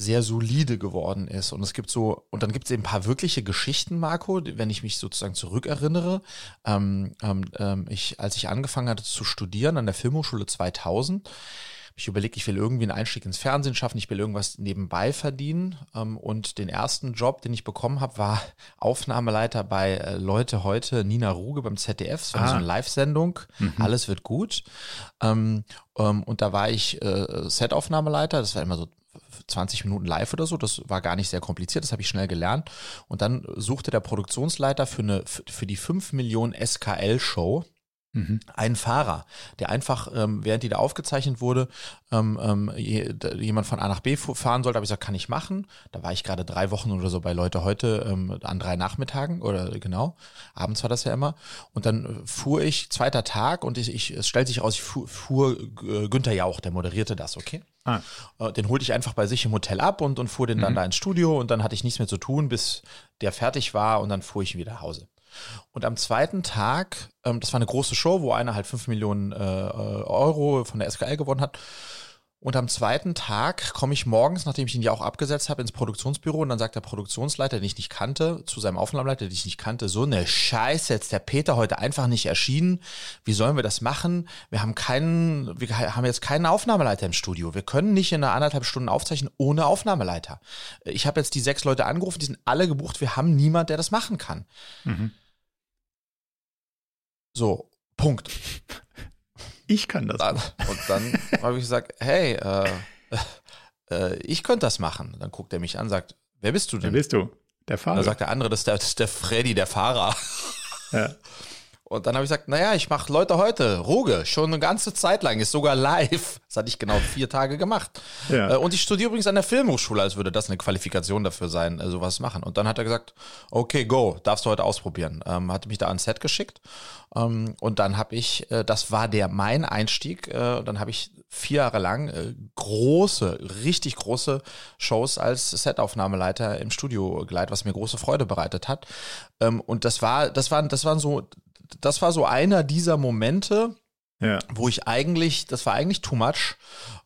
sehr solide geworden ist. Und es gibt so, und dann gibt es eben ein paar wirkliche Geschichten, Marco, wenn ich mich sozusagen zurückerinnere. Ähm, ähm, ähm, ich, als ich angefangen hatte zu studieren an der Filmhochschule 2000, habe ich überlegt, ich will irgendwie einen Einstieg ins Fernsehen schaffen, ich will irgendwas nebenbei verdienen. Ähm, und den ersten Job, den ich bekommen habe, war Aufnahmeleiter bei äh, Leute heute, Nina Ruge beim ZDF. Es war Ah. so eine Live-Sendung, alles wird gut. Ähm, und da war ich äh, Set-Aufnahmeleiter, das war immer so 20 Minuten live oder so, das war gar nicht sehr kompliziert, das habe ich schnell gelernt. Und dann suchte der Produktionsleiter für, eine, für die 5 Millionen SKL-Show Mhm. einen Fahrer, der einfach, ähm, während die da aufgezeichnet wurde, ähm, ähm, je, da- jemand von A nach B fahren sollte, habe ich gesagt, kann ich machen. Da war ich gerade drei Wochen oder so bei Leute heute ähm, an drei Nachmittagen oder genau, abends war das ja immer. Und dann äh, fuhr ich, zweiter Tag und ich, ich es stellt sich raus, ich fuhr, fuhr äh, Günther Jauch, der moderierte das, okay? Ah, Äh, Den holte ich einfach bei sich im Hotel ab und, und fuhr den dann da ins Studio und dann hatte ich nichts mehr zu tun, bis der fertig war und dann fuhr ich wieder nach Hause. Und am zweiten Tag, ähm, das war eine große Show, wo einer halt 5 Millionen äh, äh, Euro von der SKL gewonnen hat. Und am zweiten Tag komme ich morgens, nachdem ich ihn ja auch abgesetzt habe, ins Produktionsbüro und dann sagt der Produktionsleiter, den ich nicht kannte, zu seinem Aufnahmeleiter, den ich nicht kannte, so eine Scheiße, jetzt der Peter heute einfach nicht erschienen. Wie sollen wir das machen? Wir haben keinen, wir haben jetzt keinen Aufnahmeleiter im Studio. Wir können nicht in einer anderthalb Stunden aufzeichnen ohne Aufnahmeleiter. Ich habe jetzt die sechs Leute angerufen, die sind alle gebucht. Wir haben niemand, der das machen kann. mhm. So, Punkt. Ich kann das. Dann, und dann habe ich gesagt, hey, äh, äh, ich könnte das machen. Dann guckt er mich an, sagt, wer bist du Wer denn? bist du? Der Dann Fahrer. sagt der andere, das ist der, das ist der Freddy, der Fahrer. ja. Und dann habe ich gesagt, naja, ich mache Leute heute, Ruge, schon eine ganze Zeit lang, ist sogar live. Das hatte ich genau vier Tage gemacht. Ja. Äh, und ich studiere übrigens an der Filmhochschule, als würde das eine Qualifikation dafür sein, äh, sowas machen. Und dann hat er gesagt, okay, go, darfst du heute ausprobieren. Ähm, hatte mich da ans Set geschickt. Ähm, und dann habe ich, äh, das war der mein Einstieg, äh, dann habe ich vier Jahre lang äh, große, richtig große Shows als Setaufnahmeleiter im Studio geleitet, was mir große Freude bereitet hat. Ähm, und das war, das waren, das waren so, das war so einer dieser Momente, ja. wo ich eigentlich, das war eigentlich too much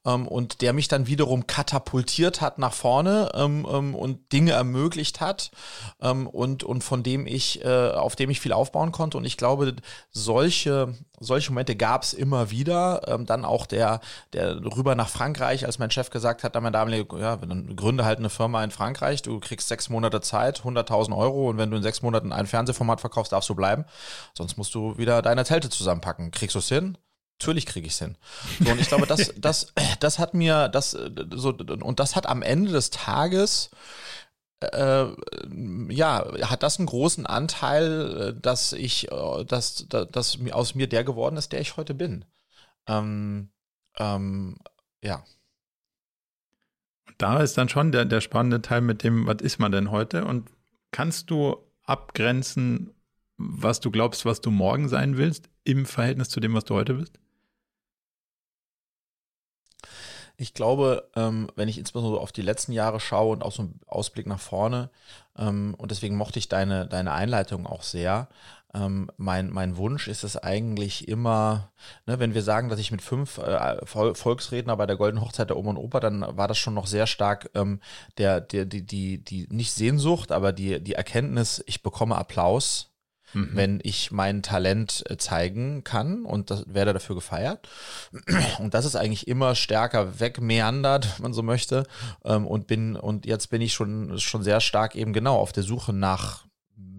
ähm, und der mich dann wiederum katapultiert hat nach vorne ähm, ähm, und Dinge ermöglicht hat ähm, und, und von dem ich, äh, auf dem ich viel aufbauen konnte. Und ich glaube, solche, solche Momente gab es immer wieder. Ähm, dann auch der, der rüber nach Frankreich, als mein Chef gesagt hat, mein damalige, ja, dann gründe halt eine Firma in Frankreich, du kriegst sechs Monate Zeit, 100.000 Euro und wenn du in sechs Monaten ein Fernsehformat verkaufst, darfst du bleiben. Sonst musst du wieder deine Zelte zusammenpacken. Kriegst du es hin? Natürlich kriege ich es hin. So, und ich glaube, das, das, das hat mir, das, so, und das hat am Ende des Tages, äh, ja, hat das einen großen Anteil, dass ich, dass, dass, dass aus mir der geworden ist, der ich heute bin. Ähm, ähm, ja. Da ist dann schon der, der spannende Teil mit dem, was ist man denn heute? Und kannst du abgrenzen, was du glaubst, was du morgen sein willst, im Verhältnis zu dem, was du heute bist? Ich glaube, ähm, wenn ich insbesondere auf die letzten Jahre schaue und auch so einen Ausblick nach vorne, ähm, und deswegen mochte ich deine, deine Einleitung auch sehr, ähm, mein, mein Wunsch ist es eigentlich immer, ne, wenn wir sagen, dass ich mit fünf äh, Volksredner bei der Golden Hochzeit der Oma und Opa, dann war das schon noch sehr stark ähm, der, der, die, die, die, nicht Sehnsucht, aber die, die Erkenntnis, ich bekomme Applaus mhm. wenn ich mein Talent äh, zeigen kann und das werde dafür gefeiert. Und das ist eigentlich immer stärker wegmeandert, wenn man so möchte. Ähm, und bin, und jetzt bin ich schon, schon sehr stark eben genau auf der Suche nach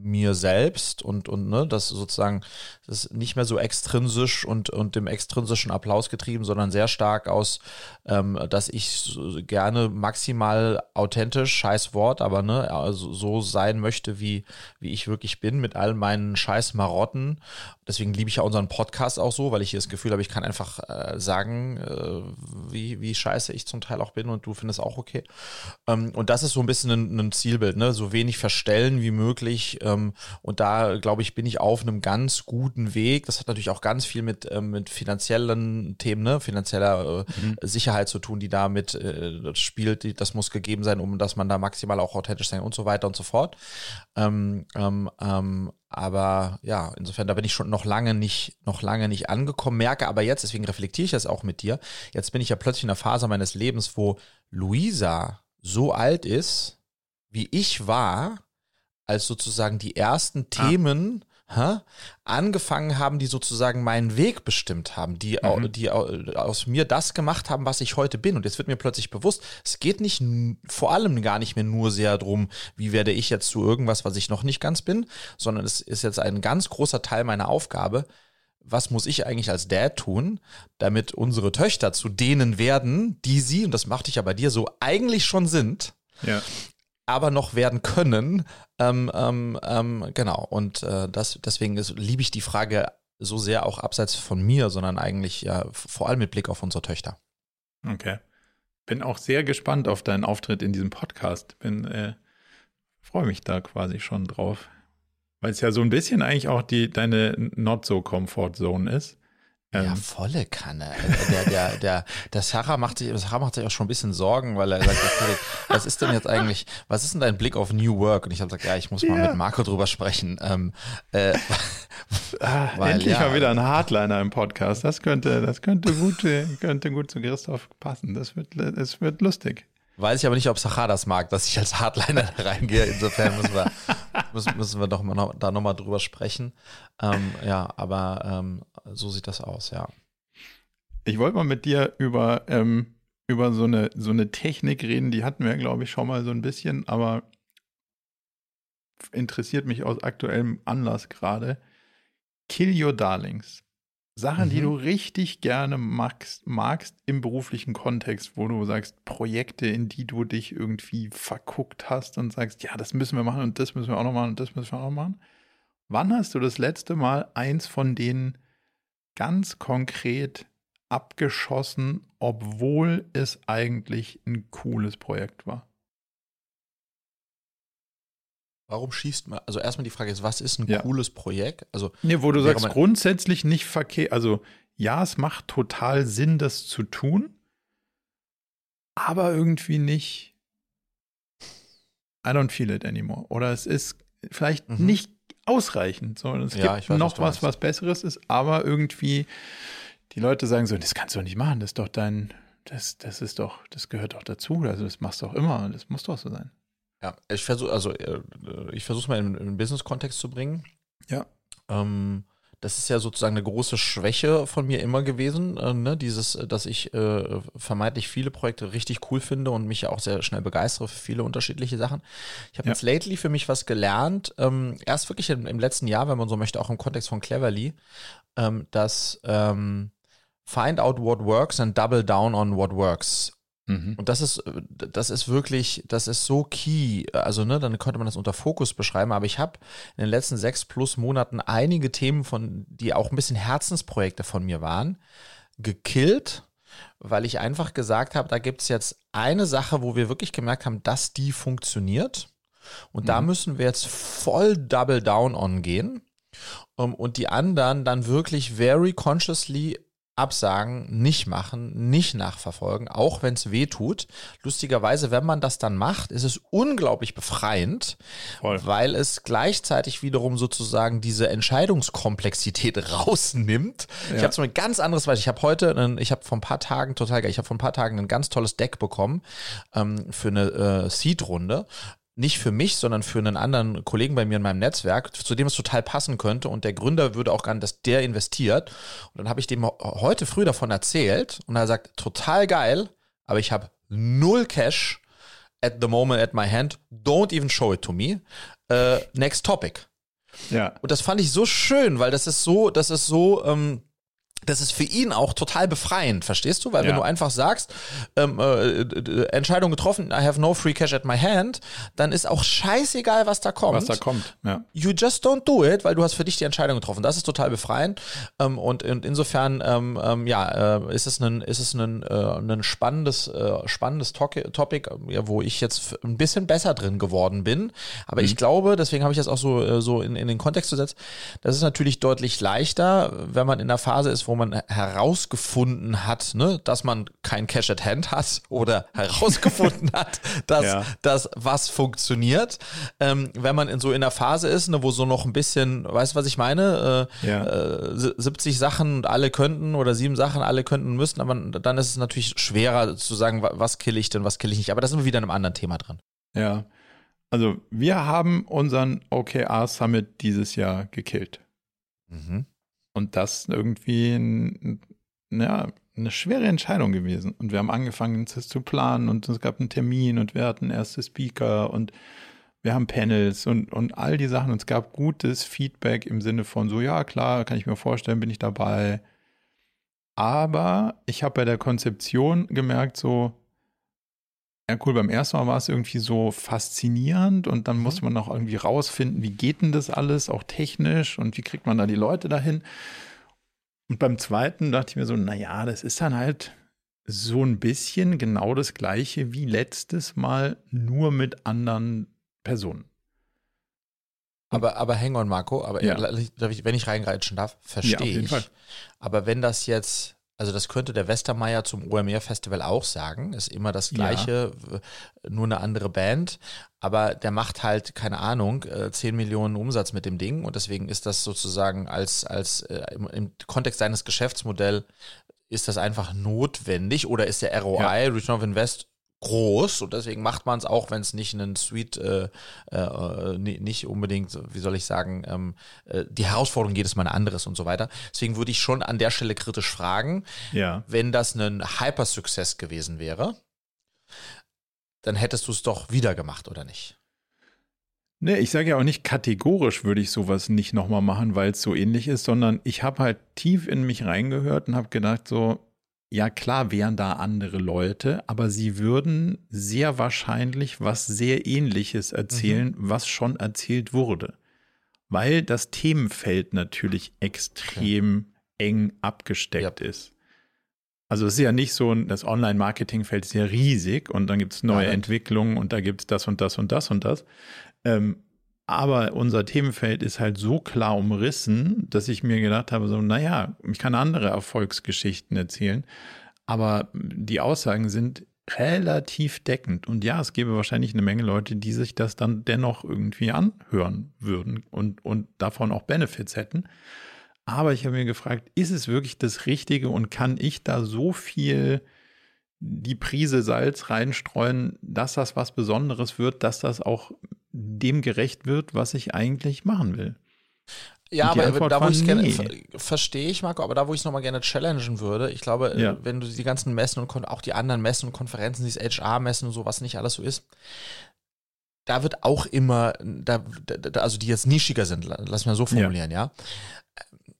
mir selbst und, und ne, das sozusagen das ist nicht mehr so extrinsisch und, und dem extrinsischen Applaus getrieben, sondern sehr stark aus, ähm, dass ich gerne maximal authentisch, scheiß Wort, aber ne, also so sein möchte, wie, wie ich wirklich bin, mit all meinen scheiß Marotten. Deswegen liebe ich ja unseren Podcast auch so, weil ich hier das Gefühl habe, ich kann einfach äh, sagen, äh, wie, wie scheiße ich zum Teil auch bin und du findest auch okay. Ähm, und das ist so ein bisschen ein, ein Zielbild, ne? So wenig verstellen wie möglich. Ähm, und da, glaube ich, bin ich auf einem ganz guten Weg. Das hat natürlich auch ganz viel mit, ähm, mit finanziellen Themen, ne? finanzieller äh, mhm. Sicherheit zu tun, die damit äh, spielt. Das muss gegeben sein, um dass man da maximal auch authentisch sein und so weiter und so fort. Ähm, ähm, ähm, aber ja, insofern, da bin ich schon noch lange nicht, noch lange nicht angekommen, merke aber jetzt, deswegen reflektiere ich das auch mit dir. Jetzt bin ich ja plötzlich in einer Phase meines Lebens, wo Luisa so alt ist, wie ich war, als sozusagen die ersten ah. Themen ha, angefangen haben, die sozusagen meinen Weg bestimmt haben, die, mhm. die aus mir das gemacht haben, was ich heute bin. Und jetzt wird mir plötzlich bewusst, es geht nicht vor allem gar nicht mehr nur sehr darum, wie werde ich jetzt zu irgendwas, was ich noch nicht ganz bin, sondern es ist jetzt ein ganz großer Teil meiner Aufgabe, was muss ich eigentlich als Dad tun, damit unsere Töchter zu denen werden, die sie, und das machte ich ja bei dir so, eigentlich schon sind. Ja aber noch werden können. Ähm, ähm, ähm, genau. Und äh, das, deswegen liebe ich die Frage so sehr auch abseits von mir, sondern eigentlich ja vor allem mit Blick auf unsere Töchter. Okay. Bin auch sehr gespannt auf deinen Auftritt in diesem Podcast. Bin, äh, freue mich da quasi schon drauf. Weil es ja so ein bisschen eigentlich auch die, deine Not-so-Comfort-Zone ist. Ja, ähm. volle Kanne. Äh, der, der, der, der Sarah macht sich, Sarah macht sich auch schon ein bisschen Sorgen, weil er sagt, was ist denn jetzt eigentlich, was ist denn dein Blick auf New Work? Und ich habe gesagt, ja, ich muss mal ja. mit Marco drüber sprechen. Ähm, äh, ah, weil, Endlich ja, mal wieder ein Hardliner im Podcast. Das könnte, das könnte gut, könnte gut zu Christoph passen. Das wird, es wird lustig. Weiß ich aber nicht, ob Sachar das mag, dass ich als Hardliner reingehe. Insofern müssen wir, müssen, müssen wir doch mal noch, da nochmal drüber sprechen. Ähm, ja, aber ähm, so sieht das aus, ja. Ich wollte mal mit dir über, ähm, über so, eine, so eine Technik reden, die hatten wir, glaube ich, schon mal so ein bisschen, aber interessiert mich aus aktuellem Anlass gerade. Kill Your Darlings. Sachen, mhm. die du richtig gerne magst, magst im beruflichen Kontext, wo du sagst, Projekte, in die du dich irgendwie verguckt hast und sagst, ja, das müssen wir machen und das müssen wir auch noch machen und das müssen wir auch noch machen. Wann hast du das letzte Mal eins von denen ganz konkret abgeschossen, obwohl es eigentlich ein cooles Projekt war? Warum schießt man? Also erstmal die Frage ist, was ist ein Ja. cooles Projekt? Also Nee, wo du sagst, grundsätzlich nicht verkehrt. Also, ja, es macht total Sinn, das zu tun, aber irgendwie nicht. I don't feel it anymore. Oder es ist vielleicht Mhm. nicht ausreichend, sondern es Ja, gibt weiß, noch was, was Besseres ist, aber irgendwie die Leute sagen so, das kannst du doch nicht machen, das ist doch dein, das, das ist doch, das gehört doch dazu, also das machst du doch immer, das muss doch so sein. Ja, ich versuche, also äh, ich versuche es mal in, in den Business-Kontext zu bringen. Ja. Ähm, das ist ja sozusagen eine große Schwäche von mir immer gewesen, äh, ne? dieses, äh, dass ich äh, vermeintlich viele Projekte richtig cool finde und mich ja auch sehr schnell begeistere für viele unterschiedliche Sachen. Ich habe Ja. jetzt lately für mich was gelernt, ähm, erst wirklich im, im letzten Jahr, wenn man so möchte, auch im Kontext von Cleverly, ähm, dass ähm, find out what works and double down on what works Mhm. und das ist, das ist wirklich, das ist so key. Also, ne, dann könnte man das unter Fokus beschreiben. Aber ich habe in den letzten sechs plus Monaten einige Themen von, die auch ein bisschen Herzensprojekte von mir waren, gekillt, weil ich einfach gesagt habe, da gibt es jetzt eine Sache, wo wir wirklich gemerkt haben, dass die funktioniert. Und da Mhm. müssen wir jetzt voll double down on gehen. Um, und die anderen dann wirklich very consciously absagen, nicht machen, nicht nachverfolgen, auch wenn es weh tut. Lustigerweise, wenn man das dann macht, ist es unglaublich befreiend, Voll. weil es gleichzeitig wiederum sozusagen diese Entscheidungskomplexität rausnimmt. Ich Ja. habe zum Beispiel ein ganz anderes Beispiel. Ich habe heute, einen, ich habe vor ein paar Tagen, total geil, ich habe vor ein paar Tagen ein ganz tolles Deck bekommen ähm, für eine äh, Seed-Runde nicht für mich, sondern für einen anderen Kollegen bei mir in meinem Netzwerk, zu dem es total passen könnte. Und der Gründer würde auch gerne, dass der investiert. Und dann habe ich dem heute früh davon erzählt und er sagt, total geil, aber ich habe null Cash at the moment at my hand. Don't even show it to me. Äh, next topic. Ja. Und das fand ich so schön, weil das ist so, das ist so, ähm, das ist für ihn auch total befreiend, verstehst du? Weil wenn Ja. du einfach sagst, ähm, äh, Entscheidung getroffen, I have no free cash at my hand, dann ist auch scheißegal, was da kommt. Was da kommt. Ja. You just don't do it, weil du hast für dich die Entscheidung getroffen. Das ist total befreiend. Ähm, und, und insofern, ähm, ähm, ja, äh, ist es ein, ist es ein, äh, ein spannendes, äh, spannendes Topic, ja, wo ich jetzt ein bisschen besser drin geworden bin. Aber ich glaube, deswegen habe ich das auch so, äh, so in, in den Kontext gesetzt, das ist natürlich deutlich leichter, wenn man in einer Phase ist, wo man herausgefunden hat, ne, dass man kein Cash at Hand hat oder herausgefunden hat, dass Ja. das was funktioniert. Ähm, wenn man in so in der Phase ist, ne, wo so noch ein bisschen, weißt du, was ich meine? Äh, Ja. äh, si- 70 Sachen und alle könnten oder sieben Sachen alle könnten und müssten, aber dann ist es natürlich schwerer zu sagen, wa- was kill ich denn, was kill ich nicht. Aber da sind wir wieder in einem anderen Thema dran. Ja. Also, wir haben unseren OKR Summit dieses Jahr gekillt. Mhm. Und das irgendwie ein, ja, eine schwere Entscheidung gewesen. Und wir haben angefangen, das zu planen und es gab einen Termin und wir hatten erste Speaker und wir haben Panels und, und all die Sachen. Und es gab gutes Feedback im Sinne von so, ja, klar, kann ich mir vorstellen, bin ich dabei. Aber ich habe bei der Konzeption gemerkt, so, ja cool, beim ersten Mal war es irgendwie so faszinierend und dann musste man noch irgendwie rausfinden, wie geht denn das alles, auch technisch und wie kriegt man da die Leute dahin. Und beim zweiten dachte ich mir so, naja, das ist dann halt so ein bisschen genau das gleiche wie letztes Mal, nur mit anderen Personen. Aber, aber hang on, Marco, aber Ja. ich, wenn ich reingreitschen darf, Ja, verstehe jeden ich. Fall. Aber wenn das jetzt, also das könnte der Westermeier zum OMR-Festival auch sagen, ist immer das Ja. gleiche, w- nur eine andere Band, aber der macht halt, keine Ahnung, äh, 10 Millionen Umsatz mit dem Ding. Und deswegen ist das sozusagen als, als äh, im, im Kontext seines Geschäftsmodells ist das einfach notwendig. Oder ist der ROI, Return of Invest, groß und deswegen macht man es auch, wenn es nicht einen Suite, äh, äh, ni- nicht unbedingt, wie soll ich sagen, ähm, äh, die Herausforderung jedes Mal eine andere ist und so weiter. Deswegen würde ich schon an der Stelle kritisch fragen, Ja. wenn das ein Hyper-Success gewesen wäre, dann hättest du es doch wieder gemacht, oder nicht? Nee, ich sage ja auch nicht kategorisch würde ich sowas nicht nochmal machen, weil es so ähnlich ist, sondern ich habe halt tief in mich reingehört und habe gedacht so, ja klar wären da andere Leute, aber sie würden sehr wahrscheinlich was sehr ähnliches erzählen, was schon erzählt wurde. weil das Themenfeld natürlich extrem okay. eng abgesteckt ja. ist. Also es ist ja nicht so, das Online-Marketing-Feld ist ja riesig und dann gibt es neue ja, Entwicklungen und da gibt es das und das und das und das. Ähm, aber unser Themenfeld ist halt so klar umrissen, dass ich mir gedacht habe, so, naja, ich kann andere Erfolgsgeschichten erzählen, aber die Aussagen sind relativ deckend. Und ja, es gäbe wahrscheinlich eine Menge Leute, die sich das dann dennoch irgendwie anhören würden und, und davon auch Benefits hätten. Aber ich habe mir gefragt, ist es wirklich das Richtige und kann ich da so viel die Prise Salz reinstreuen, dass das was Besonderes wird, dass das auch dem gerecht wird, was ich eigentlich machen will? Ja, aber da, wo ich es gerne, verstehe ich, Marco, aber da, wo ich es nochmal gerne challengen würde, ich glaube, äh, ja. wenn du die ganzen Messen und auch die anderen Messen und Konferenzen, dieses HR-Messen und so, was nicht alles so ist, da wird auch immer, da, da, also die jetzt nischiger sind, lass mal so formulieren, ja.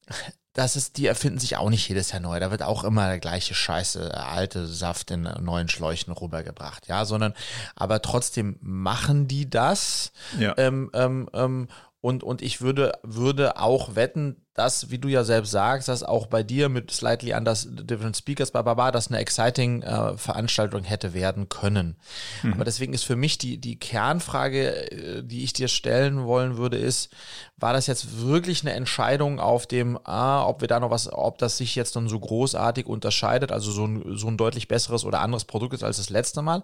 ja. Das ist, die erfinden sich auch nicht jedes Jahr neu. Da wird auch immer der gleiche Scheiße, alte Saft in neuen Schläuchen rübergebracht, ja, sondern aber trotzdem machen die das ja. ähm, ähm, ähm, und, und ich würde, würde auch wetten, dass, wie du ja selbst sagst, dass auch bei dir mit slightly anders different speakers, bla, bla, bla das eine exciting äh, Veranstaltung hätte werden können. Mhm. Aber deswegen ist für mich die, die Kernfrage, äh, die ich dir stellen wollen würde, ist, war das jetzt wirklich eine Entscheidung auf dem, ah, ob wir da noch was, ob das sich jetzt dann so großartig unterscheidet, also so ein, so ein deutlich besseres oder anderes Produkt ist als das letzte Mal?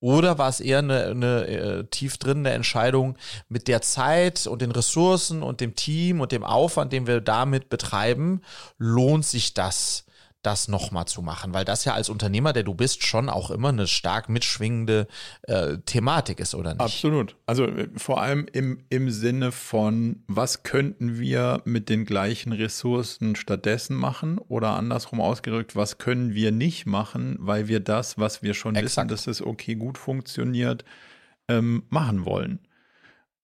Oder war es eher eine, eine äh, tief drin eine Entscheidung mit der Zeit und den Ressourcen und dem Team und dem Aufwand, den wir damit betreiben, lohnt sich das? das nochmal zu machen, weil das ja als Unternehmer, der du bist, schon auch immer eine stark mitschwingende äh, Thematik ist, oder nicht? Absolut. Also äh, vor allem im, im Sinne von, was könnten wir mit den gleichen Ressourcen stattdessen machen oder andersrum ausgedrückt, was können wir nicht machen, weil wir das, was wir schon Exakt. wissen, dass es okay gut funktioniert, ähm, machen wollen.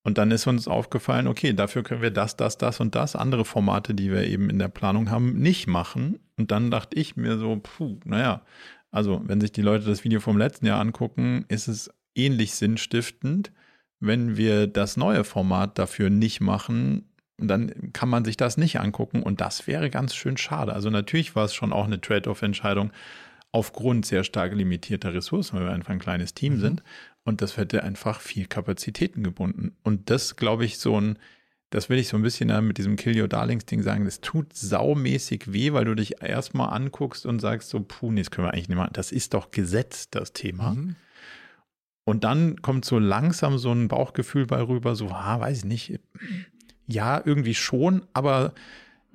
Und dann ist uns aufgefallen, okay, dafür können wir das, das, das und das, andere Formate, die wir eben in der Planung haben, nicht machen. Und dann dachte ich mir so, puh, naja, also wenn sich die Leute das Video vom letzten Jahr angucken, ist es ähnlich sinnstiftend. Wenn wir das neue Format dafür nicht machen, dann kann man sich das nicht angucken und das wäre ganz schön schade. Also natürlich war es schon auch eine Trade-off-Entscheidung aufgrund sehr stark limitierter Ressourcen, weil wir einfach ein kleines Team mhm. sind. Und das hätte einfach viel Kapazitäten gebunden. Und das, glaube ich, so ein, das will ich so ein bisschen mit diesem Kill Your Darlings Ding sagen, das tut saumäßig weh, weil du dich erstmal anguckst und sagst so, puh, nee, das können wir eigentlich nicht machen. Das ist doch Gesetz, das Thema. Mhm. Und dann kommt so langsam so ein Bauchgefühl bei rüber, so, ah, weiß ich nicht. Ja, irgendwie schon, aber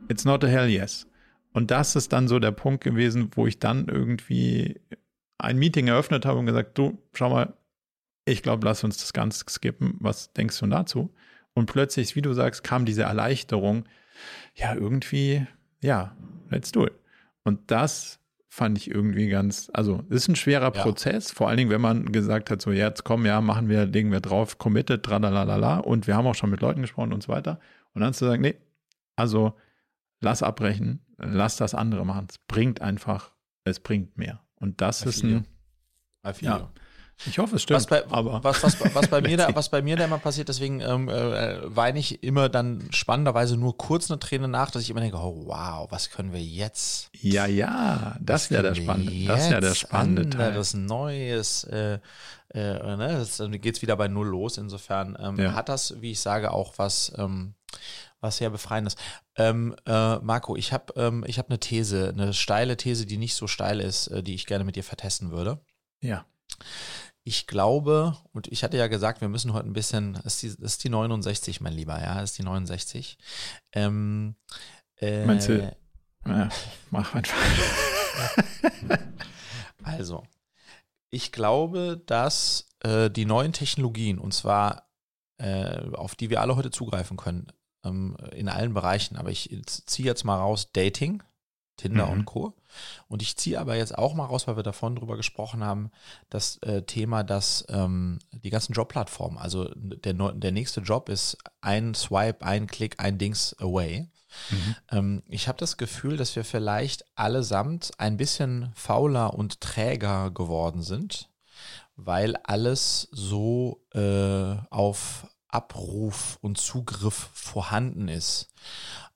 it's not a hell yes. Und das ist dann so der Punkt gewesen, wo ich dann irgendwie ein Meeting eröffnet habe und gesagt, du, schau mal, ich glaube, lass uns das Ganze skippen. Was denkst du dazu? Und plötzlich, wie du sagst, kam diese Erleichterung. Ja, irgendwie, ja, let's do it. Und das fand ich irgendwie ganz, also es ist ein schwerer ja. Prozess, vor allen Dingen, wenn man gesagt hat, so jetzt komm, ja, machen wir, legen wir drauf, committed, tralalala und wir haben auch schon mit Leuten gesprochen und so weiter. Und dann zu sagen, nee, also lass abbrechen, lass das andere machen. Es bringt einfach, es bringt mehr. Und das I ist ein, ja, ich hoffe, es stimmt. Was bei, aber was, was, was, bei mir da, was bei mir da immer passiert, deswegen ähm, äh, weine ich immer dann spannenderweise nur kurz eine Träne nach, dass ich immer denke, oh wow, was können wir jetzt? Ja, ja, das ist ja der spannende, das ist ja der spannende Teil. Anderes, Neues, äh, äh, ne? Das, dann geht es wieder bei Null los. Insofern ähm, ja. hat das, wie ich sage, auch was, ähm, was sehr befreiendes. Ähm, äh, Marco, ich habe ähm, ich hab eine These, eine steile These, die nicht so steil ist, äh, die ich gerne mit dir vertesten würde. Ja. Ich glaube, und ich hatte ja gesagt, wir müssen heute ein bisschen, das ist die, das ist die 69, mein Lieber, ja, das ist die 69. Ähm, äh, Meinst du? Ja, mach einfach. also, ich glaube, dass äh, die neuen Technologien, und zwar äh, auf die wir alle heute zugreifen können, ähm, in allen Bereichen, aber ich ziehe jetzt mal raus Dating, Tinder mhm. und Co. Und ich ziehe aber jetzt auch mal raus, weil wir davon drüber gesprochen haben, das äh, Thema, dass ähm, die ganzen Jobplattformen, also der, der nächste Job ist ein Swipe, ein Klick, ein Dings away. Mhm. Ähm, ich habe das Gefühl, dass wir vielleicht allesamt ein bisschen fauler und träger geworden sind, weil alles so äh, auf Abruf und Zugriff vorhanden ist.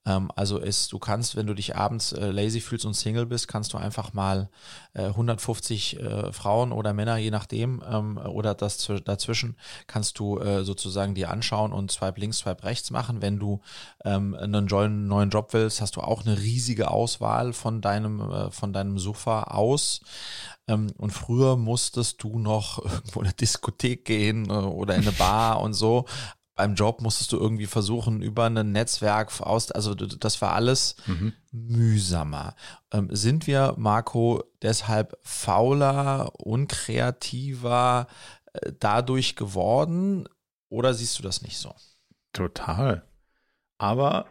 Ähm, also ist, du kannst, wenn du dich abends äh, lazy fühlst und Single bist, kannst du einfach mal äh, 150 äh, Frauen oder Männer, je nachdem, ähm, oder das dazwischen, kannst du äh, sozusagen dir anschauen und swipe links, swipe rechts machen. Wenn du ähm, einen neuen Job willst, hast du auch eine riesige Auswahl von deinem, äh, von deinem Sofa aus. Ähm, und früher musstest du noch irgendwo in eine Diskothek gehen äh, oder in eine Bar und so beim Job musstest du irgendwie versuchen, über ein Netzwerk aus, also das war alles mhm. mühsamer. Ähm, sind wir, Marco, deshalb fauler, unkreativer äh, dadurch geworden oder siehst du das nicht so? Total. Aber,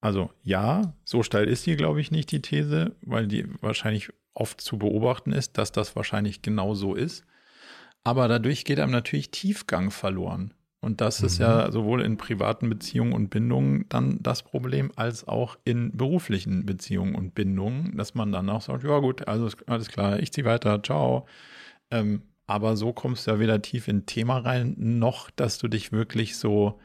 also ja, so steil ist hier, glaube ich, nicht die These, weil die wahrscheinlich oft zu beobachten ist, dass das wahrscheinlich genau so ist. Aber dadurch geht einem natürlich Tiefgang verloren. Und das mhm. ist ja mhm. sowohl in privaten Beziehungen und Bindungen dann das Problem, als auch in beruflichen Beziehungen und Bindungen, dass man dann auch sagt, ja gut, also alles klar, ich ziehe weiter, ciao. Ähm, aber so kommst du ja weder tief in Thema rein, noch dass du dich wirklich so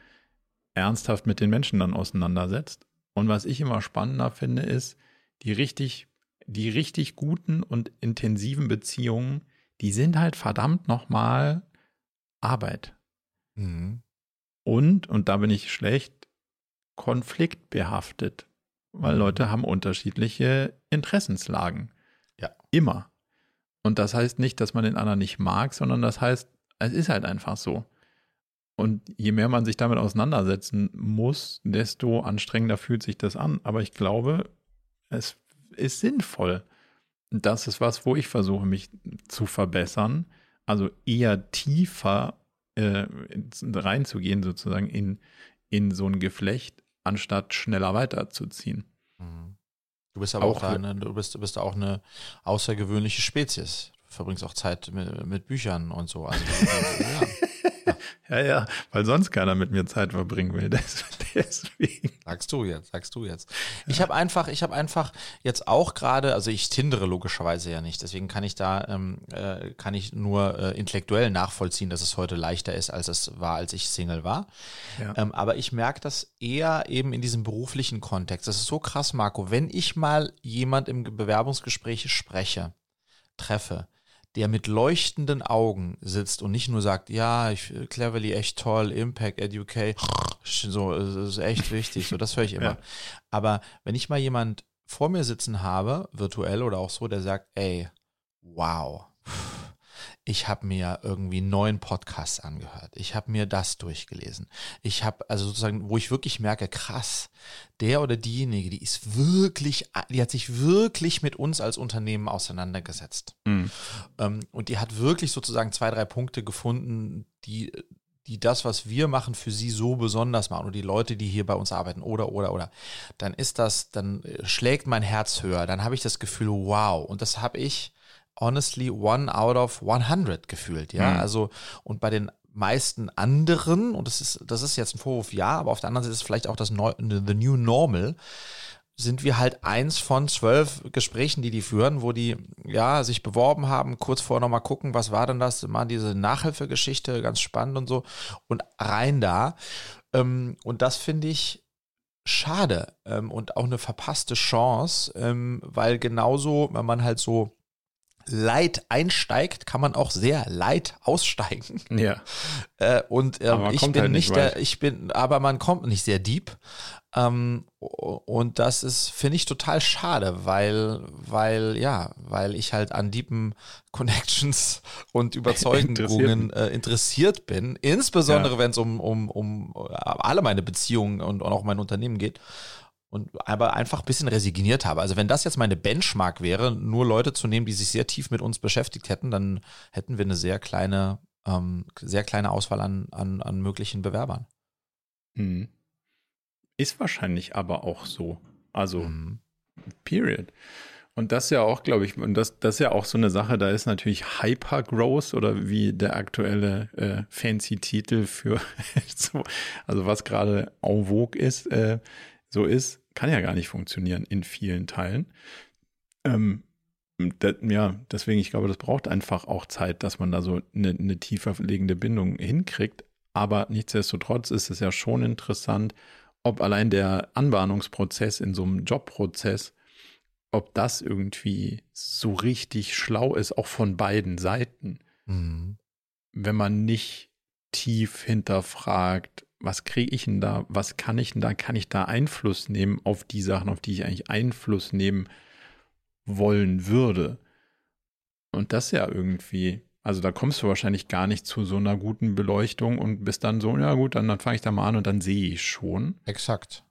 ernsthaft mit den Menschen dann auseinandersetzt. Und was ich immer spannender finde, ist, die richtig, die richtig guten und intensiven Beziehungen, die sind halt verdammt nochmal Arbeit. Mhm. Und, und da bin ich schlecht, konfliktbehaftet, weil mhm. Leute haben unterschiedliche Interessenslagen. Ja. Immer. Und das heißt nicht, dass man den anderen nicht mag, sondern das heißt, es ist halt einfach so. Und je mehr man sich damit auseinandersetzen muss, desto anstrengender fühlt sich das an. Aber ich glaube, es ist sinnvoll. Das ist was, wo ich versuche, mich zu verbessern. Also eher tiefer äh, reinzugehen, sozusagen in, in so ein Geflecht, anstatt schneller weiterzuziehen. Mhm. Du bist aber auch, auch eine, du bist, du bist auch eine außergewöhnliche Spezies. Du verbringst auch Zeit mit, mit Büchern und so. Also, ja. Ja, ja, weil sonst keiner mit mir Zeit verbringen will. Deswegen. Sagst du jetzt, sagst du jetzt. Ich habe einfach, ich habe einfach jetzt auch gerade, also ich tindere logischerweise ja nicht, deswegen kann ich da, ähm, äh, kann ich nur äh, intellektuell nachvollziehen, dass es heute leichter ist, als es war, als ich Single war. Ja. Ähm, aber ich merke das eher eben in diesem beruflichen Kontext. Das ist so krass, Marco. Wenn ich mal jemand im Bewerbungsgespräch spreche, treffe, der mit leuchtenden Augen sitzt und nicht nur sagt, ja, ich, cleverly echt toll, Impact, Educate, so, ist echt wichtig, so, das höre ich immer. Ja. Aber wenn ich mal jemand vor mir sitzen habe, virtuell oder auch so, der sagt, ey, wow, ich habe mir irgendwie neun Podcasts angehört. Ich habe mir das durchgelesen. Ich habe also sozusagen, wo ich wirklich merke, krass, der oder diejenige, die ist wirklich, die hat sich wirklich mit uns als Unternehmen auseinandergesetzt. Mhm. Ähm, und die hat wirklich sozusagen zwei, drei Punkte gefunden, die die das, was wir machen, für sie so besonders machen und die Leute, die hier bei uns arbeiten oder, oder, oder, dann ist das, dann äh, schlägt mein Herz höher, dann habe ich das Gefühl, wow. Und das habe ich honestly one out of 100 gefühlt, ja. Mhm. Also, und bei den meisten anderen, und das ist, das ist jetzt ein Vorwurf, ja, aber auf der anderen Seite ist es vielleicht auch das Neu The New Normal, sind wir halt eins von zwölf Gesprächen, die die führen, wo die ja sich beworben haben, kurz vorher nochmal gucken, was war denn das, mal diese Nachhilfegeschichte, ganz spannend und so, und rein da. Ähm, und das finde ich schade ähm, und auch eine verpasste Chance, ähm, weil genauso, wenn man halt so Leid einsteigt, kann man auch sehr leid aussteigen. Ja. Äh, und ähm, ich bin halt nicht, nicht der, ich bin, aber man kommt nicht sehr deep. Ähm, und das ist, finde ich, total schade, weil, weil, ja, weil ich halt an deepen Connections und Überzeugungen interessiert, äh, interessiert bin. Insbesondere, ja. wenn es um, um, um alle meine Beziehungen und, und auch mein Unternehmen geht und aber einfach ein bisschen resigniert habe. Also wenn das jetzt meine Benchmark wäre, nur Leute zu nehmen, die sich sehr tief mit uns beschäftigt hätten, dann hätten wir eine sehr kleine, ähm, sehr kleine Auswahl an, an, an möglichen Bewerbern. Hm. Ist wahrscheinlich aber auch so. Also, mhm. period. Und das ja auch, glaube ich, und das, das ist ja auch so eine Sache, da ist natürlich Hypergrowth oder wie der aktuelle äh, fancy Titel für so, also was gerade en vogue ist, äh, so ist, kann ja gar nicht funktionieren in vielen Teilen. Ähm, das, ja, deswegen, ich glaube, das braucht einfach auch Zeit, dass man da so eine, eine tiefer liegende Bindung hinkriegt. Aber nichtsdestotrotz ist es ja schon interessant, ob allein der Anbahnungsprozess in so einem Jobprozess, ob das irgendwie so richtig schlau ist, auch von beiden Seiten. Mhm. Wenn man nicht tief hinterfragt, was kriege ich denn da, was kann ich denn da, kann ich da Einfluss nehmen auf die Sachen, auf die ich eigentlich Einfluss nehmen wollen würde. Und das ja irgendwie, also da kommst du wahrscheinlich gar nicht zu so einer guten Beleuchtung und bist dann so, ja gut, dann, dann fange ich da mal an und dann sehe ich schon. Exakt.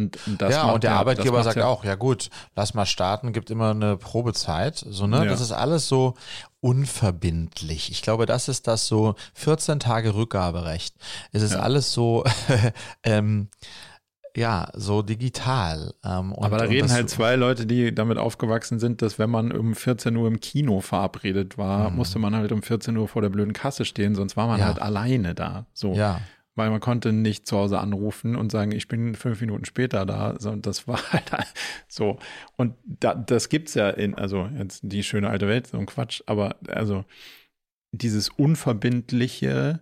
Und, und das ja, und der ja, Arbeitgeber sagt ja auch, ja gut, lass mal starten, gibt immer eine Probezeit. So, ne? Ja. Das ist alles so unverbindlich. Ich glaube, das ist das so 14 Tage Rückgaberecht. Es ist ja. alles so ähm, ja, so digital. Ähm, und, Aber da reden halt zwei Leute, die damit aufgewachsen sind, dass wenn man um 14 Uhr im Kino verabredet war, mhm. musste man halt um 14 Uhr vor der blöden Kasse stehen, sonst war man ja. halt alleine da. So. Ja weil man konnte nicht zu Hause anrufen und sagen, ich bin fünf Minuten später da, das war halt so. Und da, das gibt's ja in, also jetzt die schöne alte Welt, so ein Quatsch, aber also dieses unverbindliche,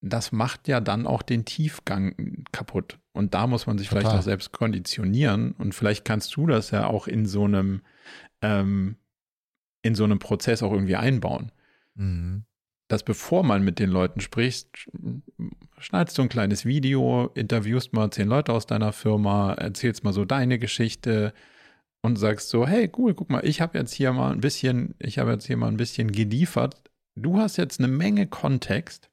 das macht ja dann auch den Tiefgang kaputt. Und da muss man sich Total. vielleicht auch selbst konditionieren. Und vielleicht kannst du das ja auch in so einem, ähm, in so einem Prozess auch irgendwie einbauen. Mhm dass bevor man mit den Leuten spricht, schneidest du ein kleines Video, interviewst mal zehn Leute aus deiner Firma, erzählst mal so deine Geschichte und sagst so, hey, cool, guck mal, ich habe jetzt hier mal ein bisschen, ich habe jetzt hier mal ein bisschen geliefert. Du hast jetzt eine Menge Kontext.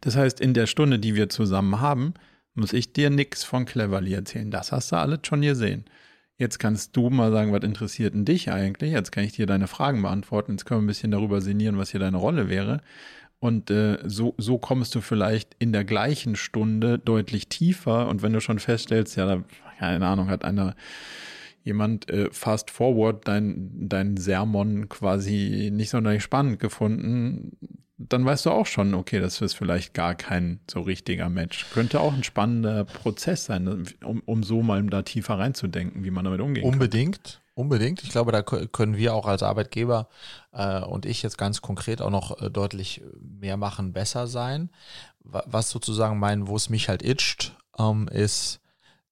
Das heißt, in der Stunde, die wir zusammen haben, muss ich dir nichts von Cleverly erzählen. Das hast du alles schon gesehen. Jetzt kannst du mal sagen, was interessiert denn dich eigentlich? Jetzt kann ich dir deine Fragen beantworten. Jetzt können wir ein bisschen darüber sinnieren, was hier deine Rolle wäre. Und äh, so, so kommst du vielleicht in der gleichen Stunde deutlich tiefer. Und wenn du schon feststellst, ja, da, keine Ahnung, hat einer jemand äh, fast forward dein, dein Sermon quasi nicht sonderlich spannend gefunden, dann weißt du auch schon, okay, das ist vielleicht gar kein so richtiger Match. Könnte auch ein spannender Prozess sein, um, um so mal da tiefer reinzudenken, wie man damit umgehen Unbedingt. kann. Unbedingt. Ich glaube, da können wir auch als Arbeitgeber äh, und ich jetzt ganz konkret auch noch äh, deutlich mehr machen, besser sein. Was sozusagen mein, wo es mich halt itcht, ähm, ist,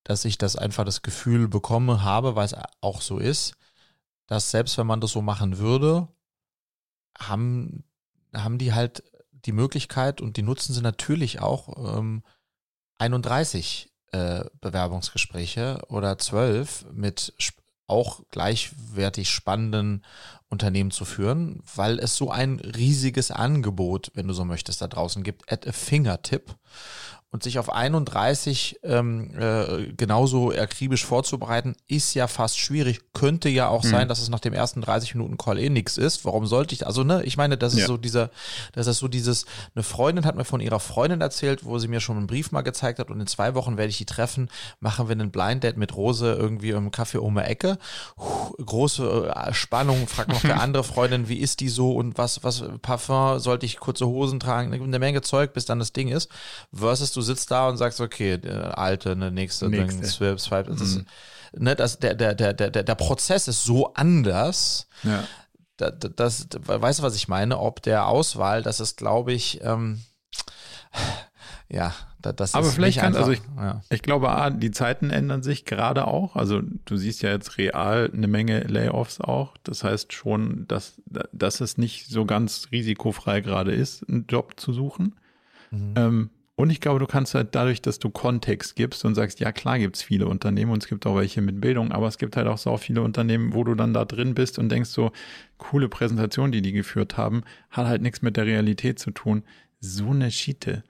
dass ich das einfach das Gefühl bekomme, habe, weil es auch so ist, dass selbst wenn man das so machen würde, haben haben die halt die Möglichkeit und die nutzen sie natürlich auch ähm, 31 äh, Bewerbungsgespräche oder 12 mit auch gleichwertig spannenden Unternehmen zu führen, weil es so ein riesiges Angebot, wenn du so möchtest, da draußen gibt, at a fingertip und sich auf 31 ähm, äh, genauso akribisch vorzubereiten, ist ja fast schwierig. Könnte ja auch mhm. sein, dass es nach dem ersten 30 Minuten Call eh nix ist. Warum sollte ich, also ne, ich meine, das ist ja. so dieser, das ist so dieses, eine Freundin hat mir von ihrer Freundin erzählt, wo sie mir schon einen Brief mal gezeigt hat und in zwei Wochen werde ich die treffen, machen wir einen Blind Date mit Rose irgendwie im Café um die Ecke. Puh, große äh, Spannung, fragt noch der andere Freundin, wie ist die so und was, was Parfum, sollte ich kurze Hosen tragen, eine Menge Zeug, bis dann das Ding ist. Versus du sitzt da und sagst, okay, der alte, eine nächste, nächste. Swip, Swipe. Das, mhm. ne, das, der, der, der, der, der Prozess ist so anders. Ja. Das, das, weißt du, was ich meine? Ob der Auswahl, das ist, glaube ich, ähm, ja, das Aber vielleicht kann, also ich, ja. ich glaube, A, die Zeiten ändern sich gerade auch. Also du siehst ja jetzt real eine Menge Layoffs auch. Das heißt schon, dass, dass es nicht so ganz risikofrei gerade ist, einen Job zu suchen. Mhm. Ähm, und ich glaube, du kannst halt dadurch, dass du Kontext gibst und sagst, ja klar gibt es viele Unternehmen und es gibt auch welche mit Bildung, aber es gibt halt auch so viele Unternehmen, wo du dann da drin bist und denkst so, coole Präsentation, die die geführt haben, hat halt nichts mit der Realität zu tun. So eine Schiete.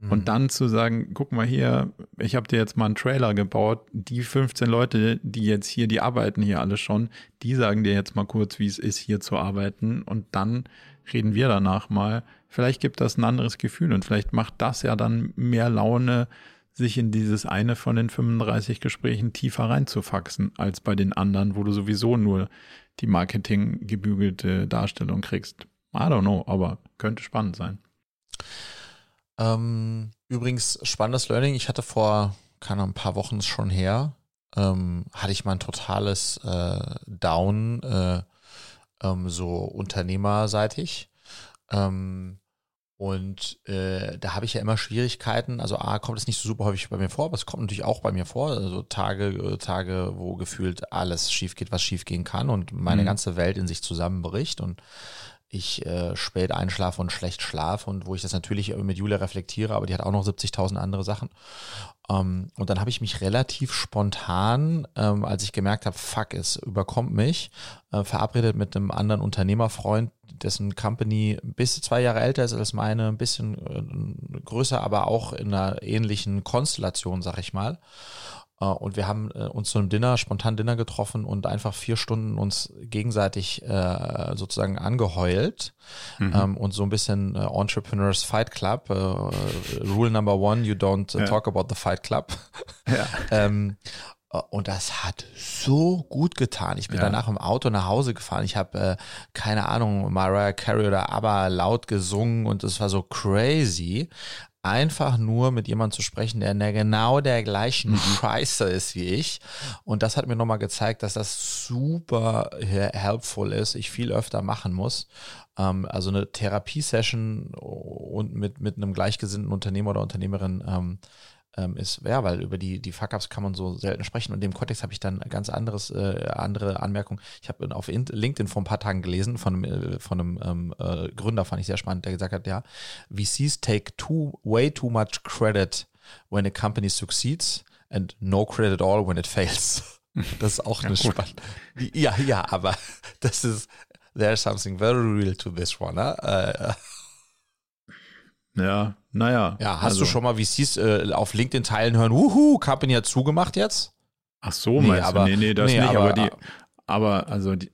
Mhm. Und dann zu sagen, guck mal hier, ich habe dir jetzt mal einen Trailer gebaut, die 15 Leute, die jetzt hier, die arbeiten hier alle schon, die sagen dir jetzt mal kurz, wie es ist, hier zu arbeiten und dann reden wir danach mal vielleicht gibt das ein anderes Gefühl und vielleicht macht das ja dann mehr Laune, sich in dieses eine von den 35 Gesprächen tiefer reinzufaxen, als bei den anderen, wo du sowieso nur die Marketing gebügelte Darstellung kriegst. I don't know, aber könnte spannend sein. Ähm, übrigens, spannendes Learning. Ich hatte vor, keine ein paar Wochen schon her, ähm, hatte ich mal ein totales äh, Down, äh, ähm, so unternehmerseitig. Ähm, Und äh, da habe ich ja immer Schwierigkeiten. Also A, kommt es nicht so super häufig bei mir vor, aber es kommt natürlich auch bei mir vor. Also Tage, äh, Tage, wo gefühlt alles schief geht, was schief gehen kann und meine mhm. ganze Welt in sich zusammenbricht und ich äh, spät einschlafe und schlecht schlafe und wo ich das natürlich mit Julia reflektiere, aber die hat auch noch 70.000 andere Sachen. Ähm, und dann habe ich mich relativ spontan, ähm, als ich gemerkt habe, fuck, es überkommt mich, äh, verabredet mit einem anderen Unternehmerfreund, dessen Company bis zwei Jahre älter ist als meine, ein bisschen äh, größer, aber auch in einer ähnlichen Konstellation, sag ich mal. Äh, und wir haben äh, uns zu einem Dinner, spontan Dinner getroffen und einfach vier Stunden uns gegenseitig äh, sozusagen angeheult mhm. ähm, und so ein bisschen äh, Entrepreneurs Fight Club. Äh, Rule number one, you don't ja. talk about the Fight Club. Ja. ähm, und das hat so gut getan. Ich bin ja. danach im Auto nach Hause gefahren. Ich habe, äh, keine Ahnung, Mariah Carey oder ABBA laut gesungen und es war so crazy einfach nur mit jemandem zu sprechen, der genau der gleichen mhm. Scheiße ist wie ich. Und das hat mir nochmal gezeigt, dass das super helpful ist, ich viel öfter machen muss. Ähm, also eine Therapiesession und mit, mit einem gleichgesinnten Unternehmer oder Unternehmerin ähm, ähm, ist, ja, weil über die, die Fuck-Ups kann man so selten sprechen. Und in dem Kontext habe ich dann ganz anderes, äh, andere Anmerkungen. Ich habe auf LinkedIn vor ein paar Tagen gelesen von, äh, von einem ähm, äh, Gründer, fand ich sehr spannend, der gesagt hat, ja, VCs take too, way too much credit when a company succeeds and no credit at all when it fails. Das ist auch eine ja, spannende. Ja, ja, aber das ist, there's something very real to this one. Ne? Uh, ja, naja. Ja, hast also. du schon mal VCs äh, auf LinkedIn teilen hören, wuhu, Company hat zugemacht jetzt? Ach so, nee, meinst aber, du? Nee, nee, das nee, nicht, aber, aber die, aber also die,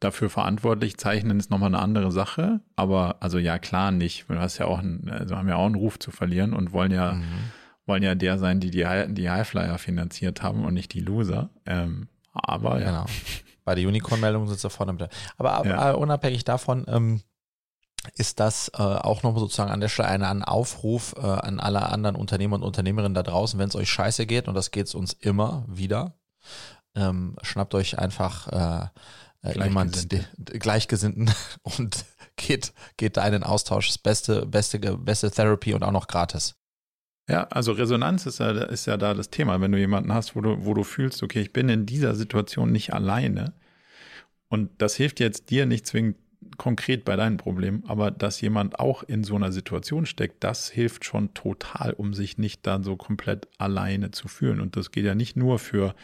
dafür verantwortlich zeichnen ist nochmal eine andere Sache, aber also ja, klar nicht. Du hast ja auch, einen, also haben ja auch einen Ruf zu verlieren und wollen ja, mhm. wollen ja der sein, die die, die Highflyer finanziert haben und nicht die Loser. Ähm, aber ja. Genau. Bei der Unicorn-Meldung sind sie vorne mit. Aber ja. unabhängig davon, ähm, ist das äh, auch noch sozusagen an der Stelle ein, ein Aufruf äh, an alle anderen Unternehmer und Unternehmerinnen da draußen, wenn es euch scheiße geht, und das geht es uns immer wieder, ähm, schnappt euch einfach äh, äh jemand die, Gleichgesinnten und geht, geht da in den Austausch. Das beste, beste, beste Therapy und auch noch gratis. Ja, also Resonanz ist ja, ist ja da das Thema. Wenn du jemanden hast, wo du, wo du fühlst, okay, ich bin in dieser Situation nicht alleine. Und das hilft jetzt dir nicht zwingend konkret bei deinen Problemen, aber dass jemand auch in so einer Situation steckt, das hilft schon total, um sich nicht dann so komplett alleine zu fühlen. Und das geht ja nicht nur für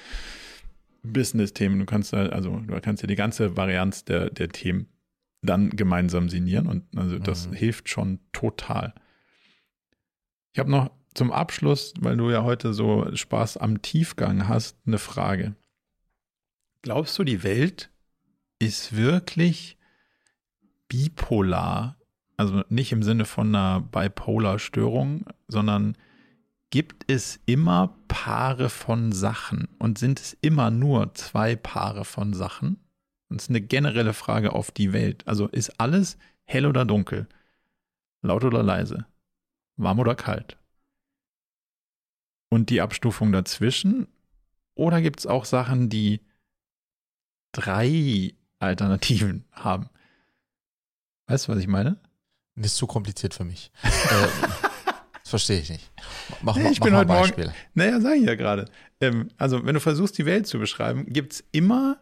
Business-Themen. Du kannst ja, also du kannst ja die ganze Varianz der, der Themen dann gemeinsam signieren und also das mhm. hilft schon total. Ich habe noch zum Abschluss, weil du ja heute so Spaß am Tiefgang hast, eine Frage. Glaubst du, die Welt ist wirklich bipolar, also nicht im Sinne von einer Bipolar-Störung, sondern gibt es immer Paare von Sachen und sind es immer nur zwei Paare von Sachen? Das ist eine generelle Frage auf die Welt. Also ist alles hell oder dunkel? Laut oder leise? Warm oder kalt? Und die Abstufung dazwischen? Oder gibt es auch Sachen, die drei Alternativen haben? Weißt du, was ich meine? Das ist zu kompliziert für mich. äh, das verstehe ich nicht. Mach, nee, ich mach bin heute Beispiel. Morgen. Naja, sage ich ja gerade. Ähm, also, wenn du versuchst, die Welt zu beschreiben, gibt es immer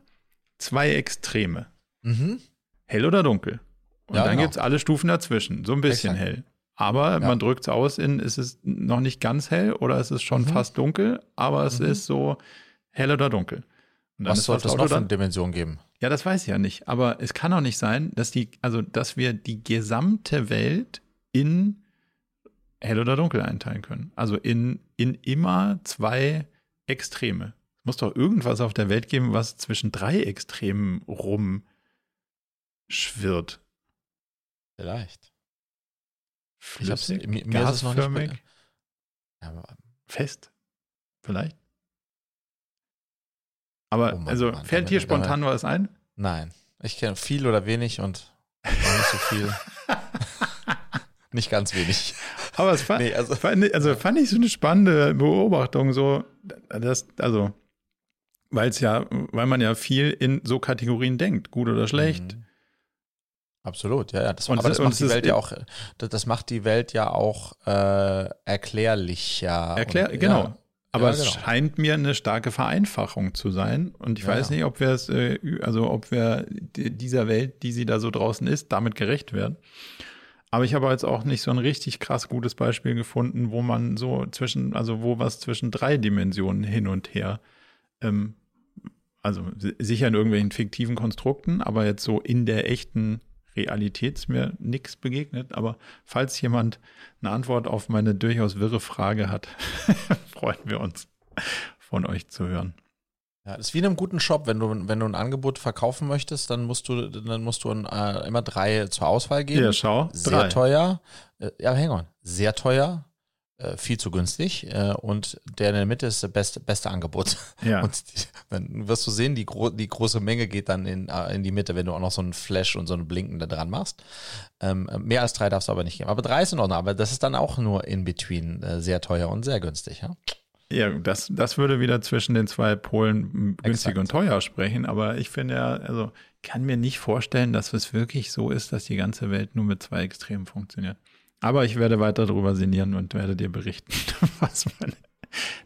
zwei Extreme. Mhm. Hell oder dunkel. Und ja, dann genau. gibt es alle Stufen dazwischen. So ein bisschen Exakt. hell. Aber ja. man drückt es aus in, ist es noch nicht ganz hell oder ist es schon mhm. fast dunkel, aber es mhm. ist so hell oder dunkel. Was soll das noch für eine Dimension geben? Ja, das weiß ich ja nicht. Aber es kann auch nicht sein, dass die, also dass wir die gesamte Welt in hell oder dunkel einteilen können. Also in, in immer zwei Extreme. Es muss doch irgendwas auf der Welt geben, was zwischen drei Extremen rumschwirrt. Vielleicht. Flüssig, ich mir, mir gasförmig, ja, fest, vielleicht. Aber oh also Mann, fällt dir spontan damit, was ein? Nein. Ich kenne viel oder wenig und nicht so viel. nicht ganz wenig. Aber es fand, nee, also, fand, also fand ich so eine spannende Beobachtung, so, dass, also, weil es ja, weil man ja viel in so Kategorien denkt, gut oder schlecht. Mhm. Absolut, ja, ja. Das, Und aber das und macht die Welt ja auch, das das macht die Welt ja auch äh, erklärlicher. Erklär, und, genau. Ja, Aber Ja, es genau. scheint mir eine starke Vereinfachung zu sein. Und ich Ja, weiß nicht, ob wir es, äh, also ob wir di- dieser Welt, die sie da so draußen ist, damit gerecht werden. Aber ich habe jetzt auch nicht so ein richtig krass gutes Beispiel gefunden, wo man so zwischen, also wo was zwischen drei Dimensionen hin und her, ähm, also si- sicher in irgendwelchen fiktiven Konstrukten, aber jetzt so in der echten Realität ist mir nichts begegnet. Aber falls jemand eine Antwort auf meine durchaus wirre Frage hat, freuen wir uns, von euch zu hören. Ja, das ist wie in einem guten Shop, wenn du, wenn du ein Angebot verkaufen möchtest, dann musst du, dann musst du äh, immer drei zur Auswahl geben. Ja, schau. sehr drei. teuer, äh, ja, hang on, sehr teuer, viel zu günstig äh, und der in der Mitte ist das beste, beste Angebot. Ja. Und dann wirst du sehen, die, gro die große Menge geht dann in, äh, in die Mitte, wenn du auch noch so einen Flash und so einen Blinken da dran machst. Ähm, äh, mehr als drei darfst du aber nicht geben. Aber drei ist in Ordnung, aber das ist dann auch nur in between äh, sehr teuer und sehr günstig. Ja? Ja, das, das würde wieder zwischen den zwei Polen günstig Exakt. und teuer sprechen. Aber ich finde ja, also kann mir nicht vorstellen, dass es wirklich so ist, dass die ganze Welt nur mit zwei Extremen funktioniert. Aber ich werde weiter darüber sinnieren und werde dir berichten, was meine.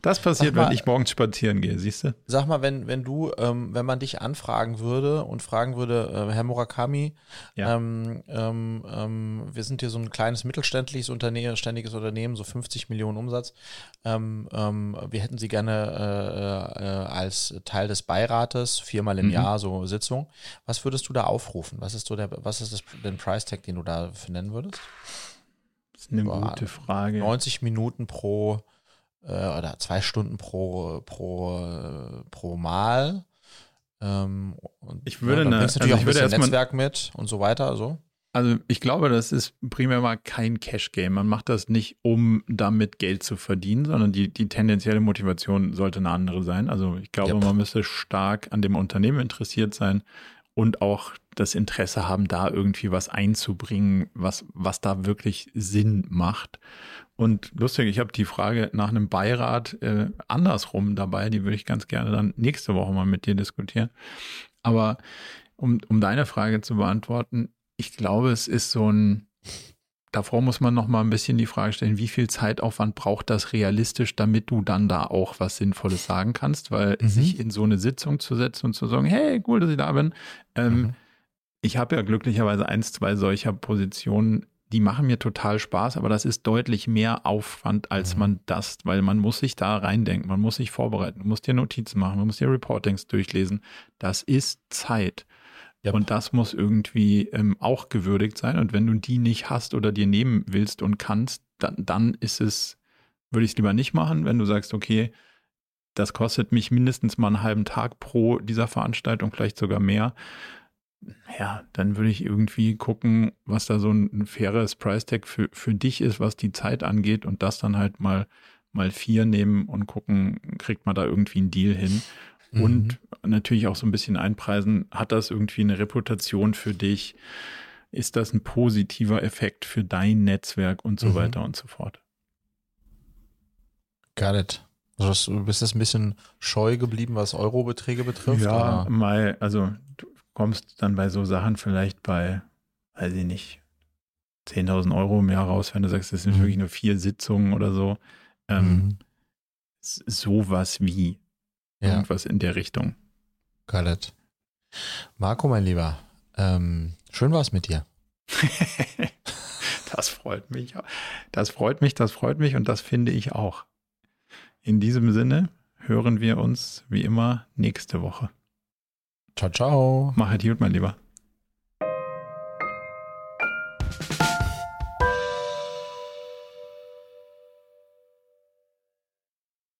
Das passiert, mal- wenn ich morgens spazieren gehe, siehst du? Sag mal, wenn, wenn du, ähm, wenn man dich anfragen würde und fragen würde, äh, Herr Murakami, Ja. ähm, ähm, ähm, wir sind hier so ein kleines mittelständliches Unternehmen, ständiges Unternehmen, so 50 Millionen Umsatz. Ähm, ähm, wir hätten Sie gerne äh, äh, als Teil des Beirates viermal im Mhm. Jahr so Sitzung. Was würdest du da aufrufen? Was ist so der, was ist das, den Price Tag, den du dafür nennen würdest? Ist eine Boah, gute Frage. 90 Minuten pro äh, oder zwei Stunden pro, pro, pro Mal. Ähm, und, Ich würde dann eine- bringst du natürlich also auch ein ich würde bisschen erstmal- Netzwerk mit und so weiter. So. Also ich glaube, das ist primär mal kein Cash-Game. Man macht das nicht, um damit Geld zu verdienen, sondern die, die tendenzielle Motivation sollte eine andere sein. Also ich glaube, Yep. man müsste stark an dem Unternehmen interessiert sein und auch das Interesse haben, da irgendwie was einzubringen, was, was da wirklich Sinn macht. Und lustig, ich habe die Frage nach einem Beirat äh, andersrum dabei, die würde ich ganz gerne dann nächste Woche mal mit dir diskutieren. Aber um, um deine Frage zu beantworten, ich glaube, es ist so ein, davor muss man noch mal ein bisschen die Frage stellen, wie viel Zeitaufwand braucht das realistisch, damit du dann da auch was Sinnvolles sagen kannst, weil Mhm. sich in so eine Sitzung zu setzen und zu sagen, hey, cool, dass ich da bin. Ähm, Mhm. Ich habe ja glücklicherweise eins, zwei solcher Positionen, die machen mir total Spaß, aber das ist deutlich mehr Aufwand, als Mhm. man das, weil man muss sich da reindenken, man muss sich vorbereiten, man muss dir Notizen machen, man muss dir Reportings durchlesen. Das ist Zeit. Yep. Und das muss irgendwie ähm, auch gewürdigt sein. Und wenn du die nicht hast oder dir nehmen willst und kannst, dann, dann ist es, würde ich es lieber nicht machen, wenn du sagst, okay, das kostet mich mindestens mal einen halben Tag pro dieser Veranstaltung, vielleicht sogar mehr. Ja, dann würde ich irgendwie gucken, was da so ein, faires Price-Tag für, für dich ist, was die Zeit angeht und das dann halt mal, mal vier nehmen und gucken, kriegt man da irgendwie einen Deal hin. Mhm. Und natürlich auch so ein bisschen einpreisen, hat das irgendwie eine Reputation für dich? Ist das ein positiver Effekt für dein Netzwerk und so Mhm. weiter und so fort? Got it. Also du bist jetzt ein bisschen scheu geblieben, was Eurobeträge betrifft. Ja, oder? mal, also kommst dann bei so Sachen vielleicht bei, weiß ich nicht, 10.000 Euro im Jahr raus, wenn du sagst, das sind Mhm. wirklich nur vier Sitzungen oder so. Ähm, Mhm. Sowas wie Ja, irgendwas in der Richtung. got it. Marco, mein Lieber, ähm, schön war es mit dir. das freut mich. Das freut mich, das freut mich und das finde ich auch. In diesem Sinne hören wir uns wie immer nächste Woche. Ciao, ciao. Mach es gut, mein Lieber.